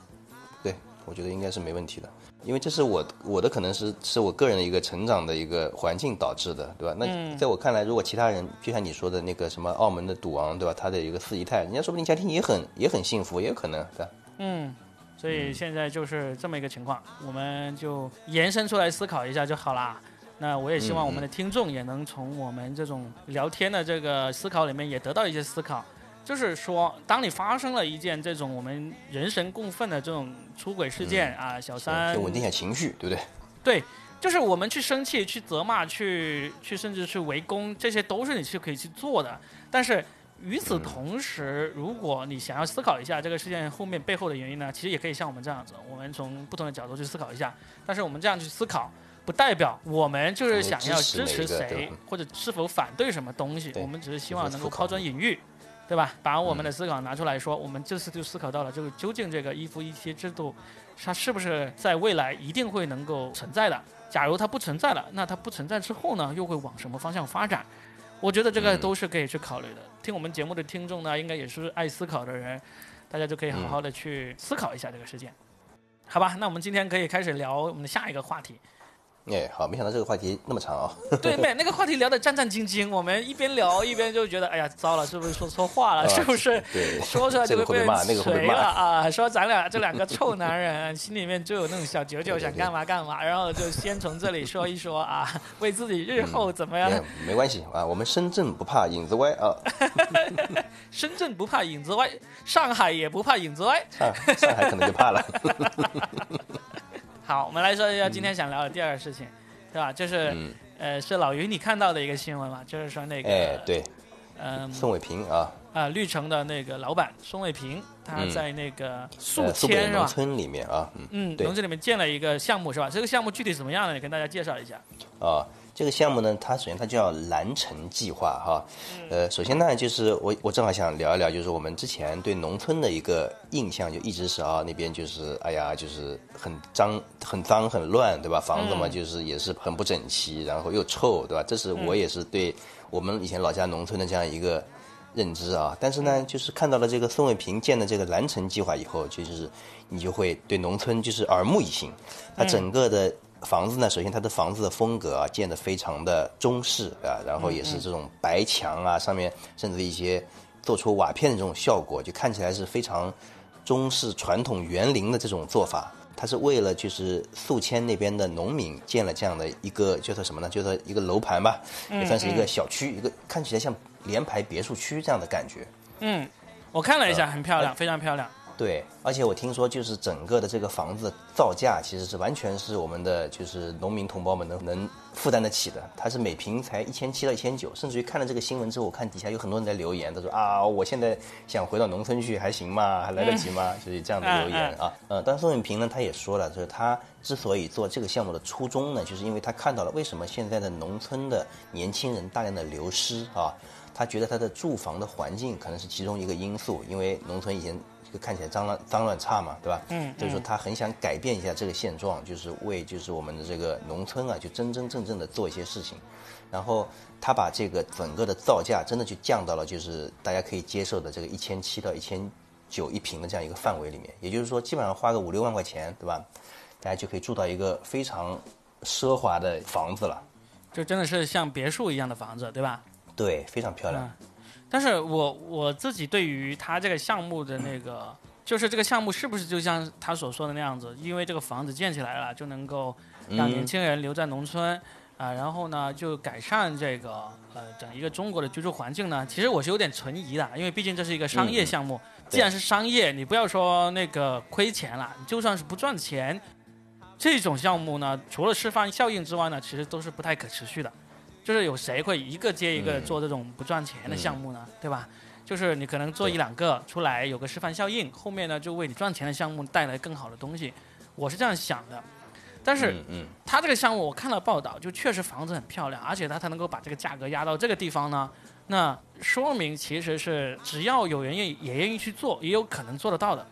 Speaker 2: 对，我觉得应该是没问题的。因为这是我我的可能是是我个人的一个成长的一个环境导致的，对吧？那在我看来，如果其他人就像你说的那个什么澳门的赌王，对吧？他的一个四姨太，人家说不定家庭也很也很幸福，也有可能，对吧？
Speaker 1: 嗯，所以现在就是这么一个情况，我们就延伸出来思考一下就好啦。那我也希望我们的听众也能从我们这种聊天的这个思考里面也得到一些思考。就是说，当你发生了一件这种我们人神共愤的这种出轨事件啊，小三
Speaker 2: 稳定一下情绪，对不对？
Speaker 1: 对，就是我们去生气、去责骂、去去甚至去围攻，这些都是你去可以去做的。但是与此同时，如果你想要思考一下这个事件后面背后的原因呢，其实也可以像我们这样子，我们从不同的角度去思考一下。但是我们这样去思考，不代表我们就是想要支持谁或者是否反对什么东西，我们只是希望能够抛砖引玉。对吧？把我们的思考拿出来说，我们这次就思考到了，就是究竟这个一夫一妻制度，它是不是在未来一定会能够存在的？假如它不存在了，那它不存在之后呢，又会往什么方向发展？我觉得这个都是可以去考虑的。听我们节目的听众呢，应该也是爱思考的人，大家就可以好好的去思考一下这个事件，好吧？那我们今天可以开始聊我们的下一个话题。
Speaker 2: 哎，好，没想到这个话题那么长啊！
Speaker 1: 对，没那个话题聊得战战兢兢，我们一边聊一边就觉得，哎呀，糟了，是不是说错话了？是不是？
Speaker 2: 对，
Speaker 1: 说出来就
Speaker 2: 会被骂，那个会被骂
Speaker 1: 啊！说咱俩这两个臭男人，心里面就有那种小九九，想干嘛干嘛，然后就先从这里说一说啊，为自己日后怎么样？
Speaker 2: 没关系啊，我们深圳不怕影子歪啊！
Speaker 1: 深圳不怕影子歪，上海也不怕影子歪，
Speaker 2: 上海可能就怕了。
Speaker 1: 好，我们来说一下今天想聊的第二个事情，是吧？就是，呃，是老于你看到的一个新闻嘛，就是说那个，
Speaker 2: 哎，对，
Speaker 1: 嗯，
Speaker 2: 宋伟平啊，
Speaker 1: 啊，绿城的那个老板宋伟平，他在那个
Speaker 2: 宿
Speaker 1: 迁是吧？
Speaker 2: 农村里面啊，
Speaker 1: 嗯，农村里面建了一个项目是吧？这个项目具体怎么样呢？你跟大家介绍一下。
Speaker 2: 啊。这个项目呢，它首先它叫蓝城计划哈，呃，首先呢就是我我正好想聊一聊，就是我们之前对农村的一个印象，就一直是啊那边就是哎呀就是很脏很脏很乱，对吧？房子嘛就是也是很不整齐，然后又臭，对吧？这是我也是对我们以前老家农村的这样一个认知啊。但是呢，就是看到了这个宋卫平建的这个蓝城计划以后，就是你就会对农村就是耳目一新，它整个的。房子呢，首先它的房子的风格啊，建得非常的中式啊，然后也是这种白墙啊，上面甚至一些做出瓦片的这种效果，就看起来是非常中式传统园林的这种做法。它是为了就是宿迁那边的农民建了这样的一个叫做什么呢？叫做一个楼盘吧，也算是一个小区，一个看起来像联排别墅区这样的感觉。
Speaker 1: 嗯，我看了一下，很漂亮，非常漂亮。
Speaker 2: 对，而且我听说，就是整个的这个房子造价其实是完全是我们的就是农民同胞们能能负担得起的。它是每平才一千七到一千九，甚至于看了这个新闻之后，我看底下有很多人在留言，他说啊，我现在想回到农村去，还行吗？还来得及吗？就是这样的留言啊。呃，但宋永平呢，他也说了，就是他之所以做这个项目的初衷呢，就是因为他看到了为什么现在的农村的年轻人大量的流失啊，他觉得他的住房的环境可能是其中一个因素，因为农村以前。就看起来脏乱脏乱差嘛，对吧？
Speaker 1: 嗯
Speaker 2: 所以说他很想改变一下这个现状，就是为就是我们的这个农村啊，就真真正正的做一些事情。然后他把这个整个的造价真的就降到了就是大家可以接受的这个一千七到一千九一平的这样一个范围里面，也就是说基本上花个五六万块钱，对吧？大家就可以住到一个非常奢华的房子了，
Speaker 1: 就真的是像别墅一样的房子，对吧？
Speaker 2: 对，非常漂亮。
Speaker 1: 嗯但是我我自己对于他这个项目的那个，就是这个项目是不是就像他所说的那样子？因为这个房子建起来了，就能够让年轻人留在农村啊、然后呢就改善这个呃整一个中国的居住环境呢？其实我是有点存疑的，因为毕竟这是一个商业项目。既然是商业，你不要说那个亏钱了，就算是不赚钱，这种项目呢，除了示范效应之外呢，其实都是不太可持续的。就是有谁会一个接一个
Speaker 2: 嗯
Speaker 1: 做这种不赚钱的项目呢？对吧？就是你可能做一两个出来有个示范效应，后面呢就为你赚钱的项目带来更好的东西。我是这样想的。但是
Speaker 2: 嗯嗯，
Speaker 1: 他这个项目我看了报道，就确实房子很漂亮，而且他才能够把这个价格压到这个地方呢，那说明其实是只要有人愿意也愿意去做，也有可能做得到的。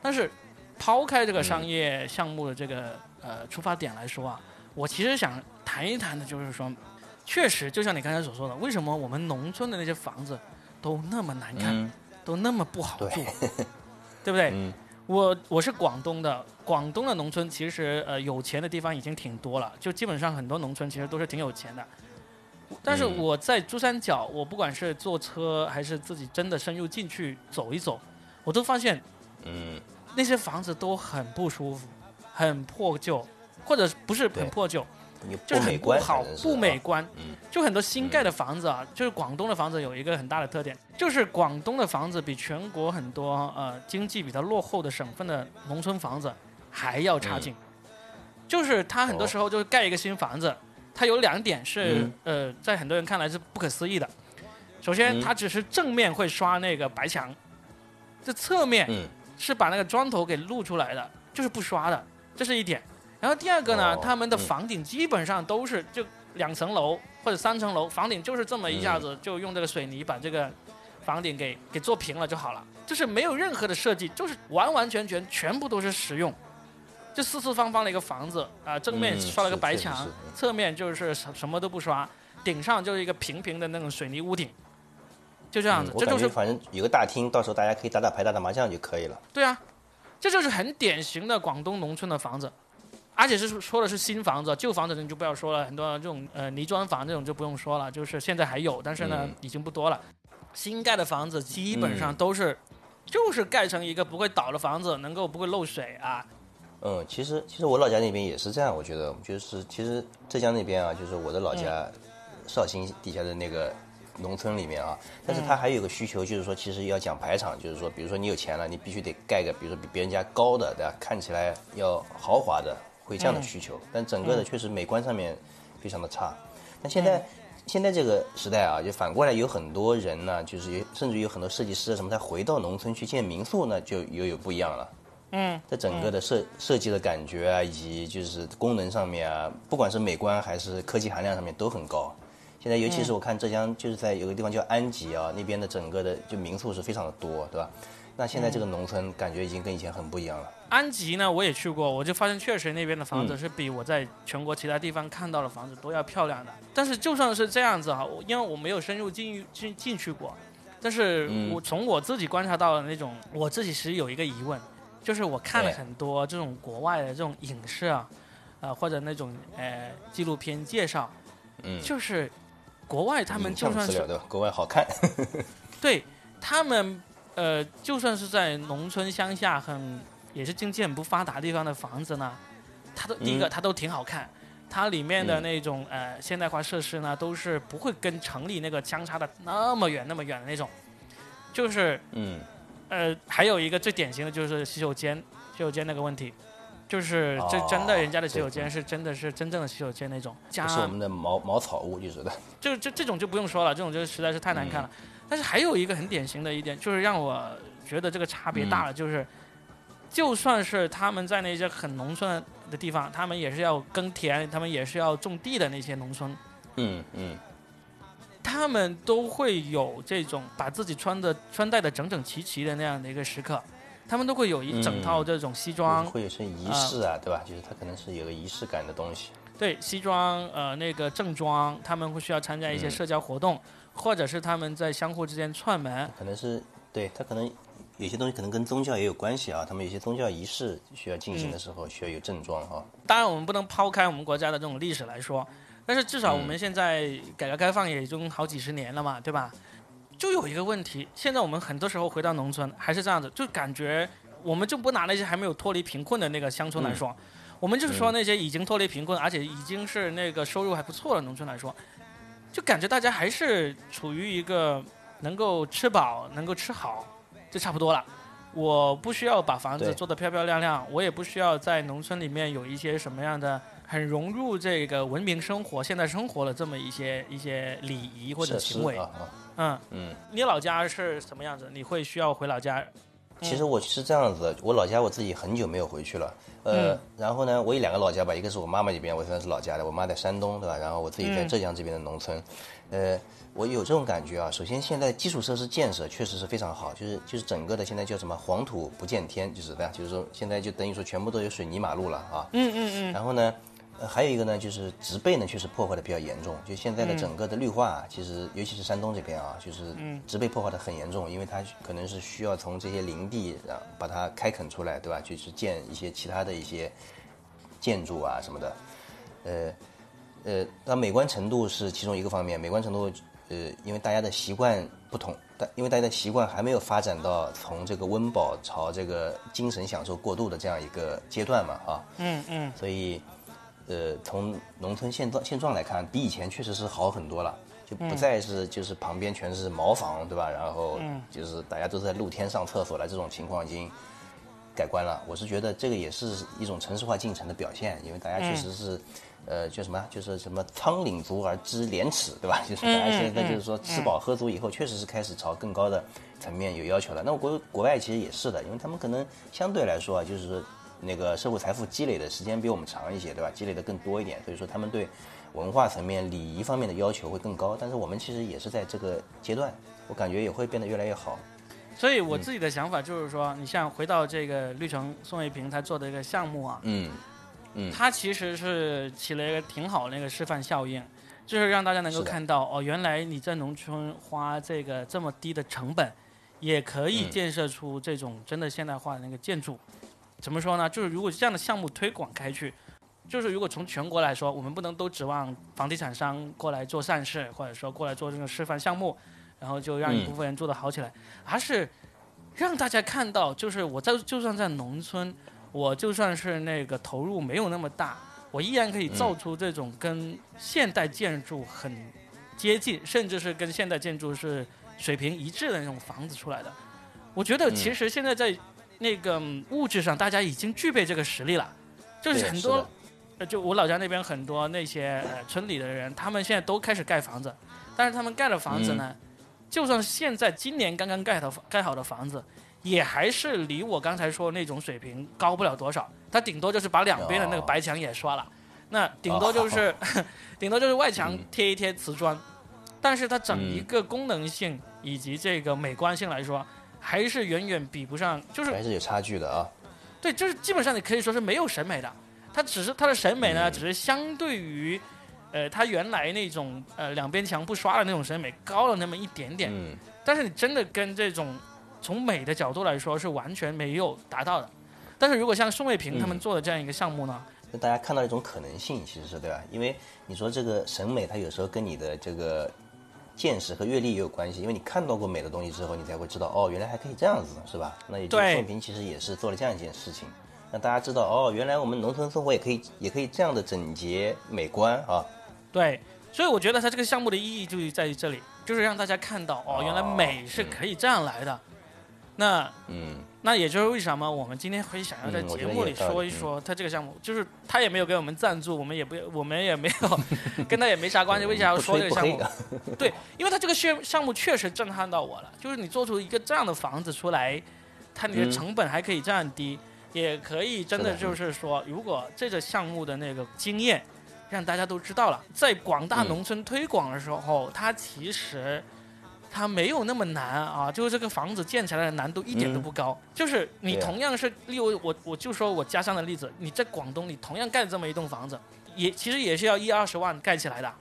Speaker 1: 但是抛开这个商业项目的这个、呃出发点来说啊，我其实想谈一谈的就是说，确实就像你刚才所说的，为什么我们农村的那些房子都那么难看，
Speaker 2: 嗯
Speaker 1: 都那么不好
Speaker 2: 对
Speaker 1: 住，对不对？
Speaker 2: 嗯
Speaker 1: 我我是广东的，广东的农村其实呃有钱的地方已经挺多了，就基本上很多农村其实都是挺有钱的。但是
Speaker 2: 嗯
Speaker 1: 我在珠三角，我不管是坐车还是自己真的深入进去走一走，我都发现
Speaker 2: 嗯，
Speaker 1: 那些房子都很不舒服，很破旧，或者不是很破旧，
Speaker 2: 你
Speaker 1: 就是
Speaker 2: 美观，
Speaker 1: 很不好不美
Speaker 2: 啊
Speaker 1: 观。
Speaker 2: 嗯
Speaker 1: 就很多新盖的房子啊，就是广东的房子有一个很大的特点，就是广东的房子比全国很多呃经济比较落后的省份的农村房子还要差劲。就是它很多时候就是盖一个新房子，它有两点是、
Speaker 2: 嗯
Speaker 1: 呃在很多人看来是不可思议的。首先，
Speaker 2: 嗯
Speaker 1: 它只是正面会刷那个白墙，这侧面
Speaker 2: 嗯
Speaker 1: 是把那个砖头给露出来的，就是不刷的，这是一点。然后第二个呢，
Speaker 2: 哦
Speaker 1: 他们的
Speaker 2: 嗯。
Speaker 1: 房顶基本上都是就两层楼或者三层楼，房顶就是这么一下子就用这个水泥把这个房顶给给做平了就好了，就是没有任何的设计，就是完完全全全部都是实用。就四四方方的一个房子啊、正面
Speaker 2: 嗯
Speaker 1: 刷了个白墙
Speaker 2: 是，
Speaker 1: 侧面就是什什么都不刷，顶上就是一个平平的那种水泥屋顶，就这样子，这就是
Speaker 2: 反正有个大厅，到时候大家可以打打牌、打打麻将就可以了。
Speaker 1: 对啊，这就是很典型的广东农村的房子，而且是说说的是新房子，旧房子你就不要说了，很多这种呃泥砖房这种就不用说了，就是现在还有，但是呢、
Speaker 2: 嗯
Speaker 1: 已经不多了。新盖的房子基本上都是，就是盖成一个不会倒的房子，能够不会漏水啊。
Speaker 2: 嗯，其实其实我老家那边也是这样，我觉得就是其实浙江那边啊，就是我的老家绍兴底下的那个农村里面啊，但是它还有一个需求，就是说其实要讲排场，就是说比如说你有钱了，你必须得盖个比如说比别人家高的，对吧？看起来要豪华的，会这样的需求，但整个的确实美观上面非常的差。那现在。现在这个时代啊，就反过来有很多人呢，就是有甚至于有很多设计师啊什么，他回到农村去建民宿呢，就又有不一样了。
Speaker 1: 嗯，
Speaker 2: 在整个的设设计的感觉啊，以及就是功能上面啊，不管是美观还是科技含量上面都很高。现在尤其是我看浙江，就是在有个地方叫安吉啊，那边的整个的就民宿是非常的多，对吧？那现在这个农村感觉已经跟以前很不一样了。
Speaker 1: 安吉呢，我也去过，我就发现确实那边的房子
Speaker 2: 嗯
Speaker 1: 是比我在全国其他地方看到的房子都要漂亮的。但是就算是这样子哈，我因为我没有深入进进进去过，但是
Speaker 2: 嗯
Speaker 1: 我从我自己观察到的那种，我自己其实有一个疑问，就是我看了很多这种国外的这种影视啊，呃或者那种呃纪录片介绍，
Speaker 2: 嗯，
Speaker 1: 就是国外他们就算是？
Speaker 2: 国外好看，
Speaker 1: 对他们，呃，就算是在农村乡下很也是经济很不发达地方的房子呢，它都、第一个
Speaker 2: 嗯
Speaker 1: 它都挺好看，它里面的
Speaker 2: 嗯。
Speaker 1: 那种、呃现代化设施呢，都是不会跟城里那个相差的那么远那么远的那种，就是
Speaker 2: 嗯，
Speaker 1: 呃还有一个最典型的就是洗手间，洗手间那个问题。就是这
Speaker 2: 哦
Speaker 1: 真的，人家的洗手间是真的是真正的洗手间那种，加
Speaker 2: 不是我们的茅茅草屋，就是。的。
Speaker 1: 就这这种就不用说了，这种就实在是太难看了。但是还有一个很典型的一点，就是让我觉得这个差别大了，就是就算是他们在那些很农村的地方，他们也是要耕田，他们也是要种地的那些农村，
Speaker 2: 嗯嗯，
Speaker 1: 他们都会有这种把自己穿的穿戴的整整齐齐的那样的一个时刻。他们都会有一整套这种西装，
Speaker 2: 会有些仪式啊，对吧？就是他可能是有个仪式感的东西。
Speaker 1: 对，西装呃那个正装，他们会需要参加一些社交活动，或者是他们在相互之间串门。
Speaker 2: 可能是对他可能有些东西可能跟宗教也有关系啊，他们有些宗教仪式需要进行的时候需要有正装哈。
Speaker 1: 当然，我们不能抛开我们国家的这种历史来说，但是至少我们现在改革开放也已经好几十年了嘛，对吧？就有一个问题，现在我们很多时候回到农村还是这样子，就感觉我们就不拿那些还没有脱离贫困的那个乡村来说，我们就是说那些已经脱离贫困而且已经是那个收入还不错的农村来说，就感觉大家还是处于一个能够吃饱、能够吃好就差不多了。我不需要把房子做得漂漂亮亮，我也不需要在农村里面有一些什么样的很融入这个文明生活、现代生活的这么一些一些礼仪或者行为。嗯嗯，你老家是什么样子？你会需要回老家？
Speaker 2: 其实我是这样子，我老家我自己很久没有回去了。呃，然后呢，我有两个老家吧，一个是我妈妈这边，我算是老家的，我妈在山东，对吧？然后我自己在浙江这边的农村。呃，我有这种感觉啊。首先，现在基础设施建设确实是非常好，就是就是整个的现在叫什么“黄土不见天”，就是这样，就是说现在就等于说全部都有水泥马路了啊。
Speaker 1: 嗯嗯嗯。
Speaker 2: 然后呢？呃，还有一个呢，就是植被呢，确实破坏的比较严重。就现在的整个的绿化，其实尤其是山东这边啊，就是植被破坏的很严重，因为它可能是需要从这些林地啊把它开垦出来，对吧？就是建一些其他的一些建筑啊什么的。呃呃，那美观程度是其中一个方面，美观程度呃，因为大家的习惯不同，但因为大家的习惯还没有发展到从这个温饱朝这个精神享受过渡的这样一个阶段嘛，啊，
Speaker 1: 嗯嗯，
Speaker 2: 所以。呃，从农村现状现状来看，比以前确实是好很多了，就不再是就是旁边全是茅房，对吧？然后就是大家都在露天上厕所了，这种情况已经改观了。我是觉得这个也是一种城市化进程的表现，因为大家确实是，呃，叫什么？就是什么仓廪足而知廉耻，对吧？就是大家现在就是说吃饱喝足以后，确实是开始朝更高的层面有要求了。那国国外其实也是的，因为他们可能相对来说啊，就是。那个社会财富积累的时间比我们长一些，对吧？积累的更多一点，所以说他们对文化层面、礼仪方面的要求会更高。但是我们其实也是在这个阶段，我感觉也会变得越来越好。
Speaker 1: 所以我自己的想法就是说，你像回到这个绿城宋卫平他做的一个项目啊，
Speaker 2: 嗯嗯，
Speaker 1: 他其实是起了一个挺好的那个示范效应，就是让大家能够看到哦，原来你在农村花这个这么低的成本，也可以建设出这种真的现代化的那个建筑。怎么说呢？就是如果这样的项目推广开去，就是如果从全国来说，我们不能都指望房地产商过来做善事，或者说过来做这个示范项目，然后就让一部分人做得好起来，而是让大家看到，就是我在就算在农村，我就算是那个投入没有那么大，我依然可以造出这种跟现代建筑很接近，甚至是跟现代建筑是水平一致的那种房子出来的。我觉得其实现在在。那个物质上，大家已经具备这个实力了，就是很多，呃，就我老家那边很多那些呃村里的人，他们现在都开始盖房子，但是他们盖的房子呢，就算现在今年刚刚盖的盖好的房子，也还是离我刚才说那种水平高不了多少，它顶多就是把两边的那个白墙也刷了，那顶多就是，顶多就是外墙贴一贴瓷砖，但是它整一个功能性以及这个美观性来说。还是远远比不上，就是
Speaker 2: 还是有差距的啊。
Speaker 1: 对，就是基本上你可以说是没有审美的，它只是它的审美呢，只是相对于，呃，它原来那种呃两边墙不刷的那种审美高了那么一点点。
Speaker 2: 嗯。
Speaker 1: 但是你真的跟这种从美的角度来说是完全没有达到的。但是如果像宋卫平他们做的这样一个项目呢，
Speaker 2: 那大家看到一种可能性，其实是对吧？因为你说这个审美，它有时候跟你的这个。见识和阅历也有关系，因为你看到过美的东西之后，你才会知道哦，原来还可以这样子，是吧？那也就宋平其实也是做了这样一件事情，让大家知道哦，原来我们农村生活也可以，也可以这样的整洁美观啊。
Speaker 1: 对，所以我觉得它这个项目的意义就在于这里，就是让大家看到哦，原来美是可以这样来的。那
Speaker 2: 嗯。
Speaker 1: 那也就是为什么我们今天会想要在节目里说一说他这个项目，就是他也没有给我们赞助，我们也不，我们也没有 跟他也没啥关系。为啥要说这个项目？对，因为他这个项项目确实震撼到我了。就是你做出一个这样的房子出来，它你的成本还可以这样低，也可以真的就是说，如果这个项目的那个经验让大家都知道了，在广大农村推广的时候，它其实它没有那么难啊，就是这个房子建起来的难度一点都不高。就是你同样是，例如我我就说我家乡的例子，你在广东，你同样盖这么一栋房子，也其实也是要一二十万盖起来的。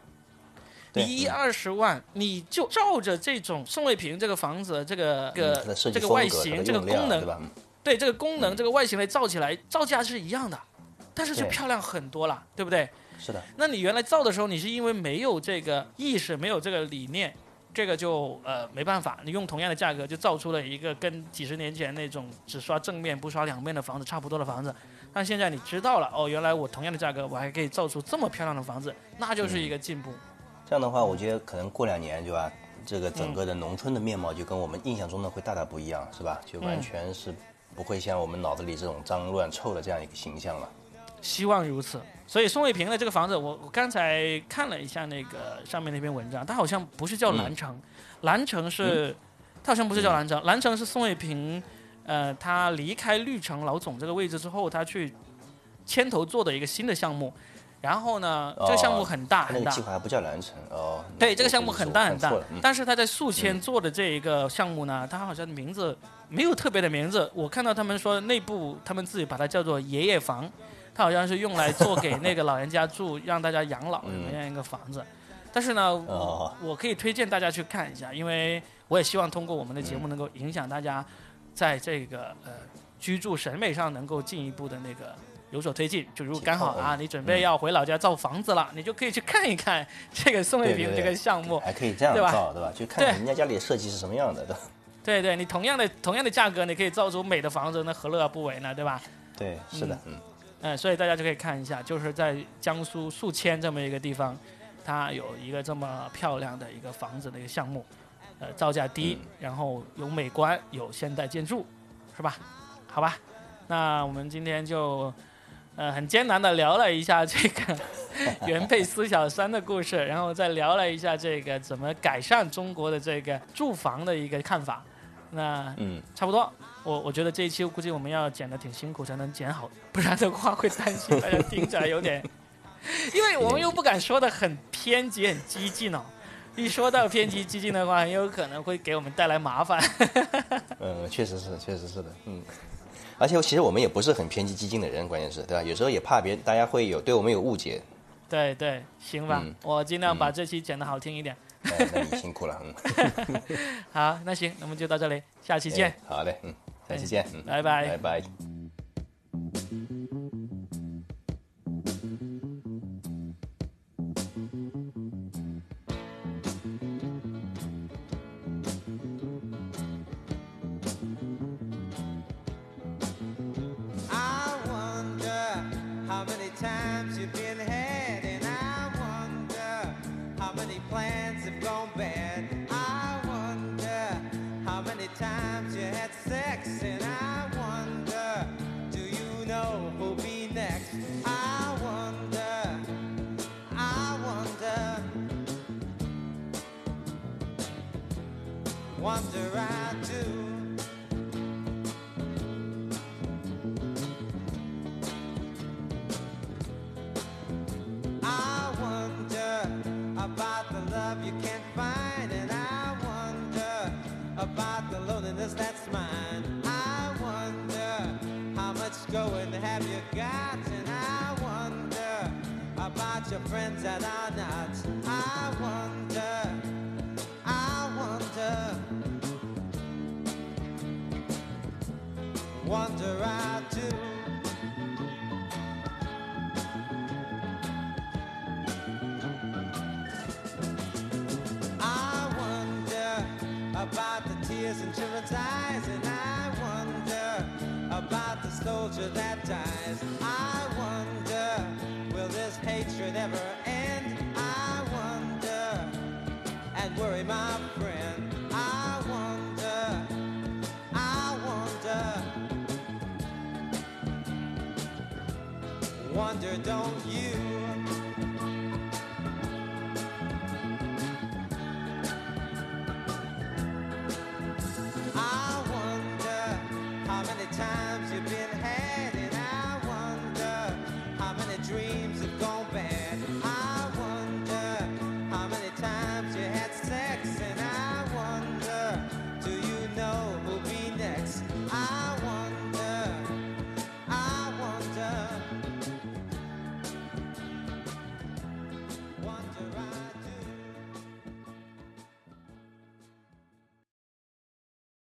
Speaker 1: 一二十万，你就照着这种宋卫平这个房子这个
Speaker 2: 嗯它
Speaker 1: 个这个外形这个功能
Speaker 2: 对
Speaker 1: 这个功能、这个外形来造起来，造价是一样的，但是就漂亮很多了，对不对？
Speaker 2: 是的，
Speaker 1: 那你原来造的时候，你是因为没有这个意识，没有这个理念，这个就呃没办法，你用同样的价格就造出了一个跟几十年前那种只刷正面不刷两面的房子差不多的房子。但现在你知道了，哦，原来我同样的价格，我还可以造出这么漂亮的房子，那就是一个进步。
Speaker 2: 这样的话，我觉得可能过两年，对吧？这个
Speaker 1: 嗯
Speaker 2: 整个的农村的面貌就跟我们印象中的会大大不一样，是吧？就
Speaker 1: 嗯
Speaker 2: 完全是不会像我们脑子里这种脏乱臭的这样一个形象了。
Speaker 1: 希望如此。所以宋卫平的这个房子，我我刚才看了一下那个上面那篇文章，它好像不是叫蓝城，蓝城是，它好像不是叫蓝城，蓝城是宋卫平，呃，他离开绿城老总这个位置之后，他去牵头做的一个新的项目。然后呢，这个项目很大很大
Speaker 2: 计，划还不叫蓝城哦。
Speaker 1: 对，这个项目很大很大但是他在宿迁做的这一个项目呢，他好像名字没有特别的名字。我看到他们说内部他们自己把它叫做爷爷房，它好像是用来做给那个老人家住，让大家养老的
Speaker 2: 嗯
Speaker 1: 那样一个房子。但是呢，
Speaker 2: 哦
Speaker 1: 我可以推荐大家去看一下，因为我也希望通过我们的节
Speaker 2: 嗯
Speaker 1: 目能够影响大家在这个呃居住审美上能够进一步的那个有所推进。就如果刚好啊，你准备要回老家造房子了，你就可以去看一看这个宋卫平这个项目。
Speaker 2: 还可以这样
Speaker 1: 对吧
Speaker 2: 造，对吧？去看看人家家里的设计是什么样的，对吧？
Speaker 1: 对对，你同样的同样的价格，你可以造出美的房子，那何乐而不为呢？对吧？
Speaker 2: 对，是的，嗯，
Speaker 1: 嗯，所以大家就可以看一下，就是在江苏宿迁这么一个地方，它有一个这么漂亮的一个房子的一个项目，呃，造价低，
Speaker 2: 嗯
Speaker 1: 然后有美观，有现代建筑，是吧？好吧，那我们今天就。呃，很艰难的聊了一下这个 原配司小三的故事，然后再聊了一下这个怎么改善中国的这个住房的一个看法。那
Speaker 2: 嗯，
Speaker 1: 差不多，我我觉得这一期估计我们要剪的挺辛苦才能剪好，不然的话会担心大家听起来有点，因为我们又不敢说的很偏激、很激进哦。一说到偏激激进的话，很有可能会给我们带来麻烦。
Speaker 2: 嗯，确实是，确实是的，嗯。而且其实我们也不是很偏激激进的人，关键是对吧？有时候也怕别大家会有对我们有误解，
Speaker 1: 对对，行吧，
Speaker 2: 嗯
Speaker 1: 我尽量把这期剪得好听一点。
Speaker 2: 哎，那你辛苦了，嗯，
Speaker 1: 好，那行，那么就到这里，下期见。
Speaker 2: 哎，好嘞，嗯，下期见，嗯，
Speaker 1: 拜拜。
Speaker 2: 拜拜。
Speaker 3: Friends that are not. I wonder, I wonder, wonder I do. I wonder about the tears in children's eyes, and I wonder about the soldier that dies. Don't?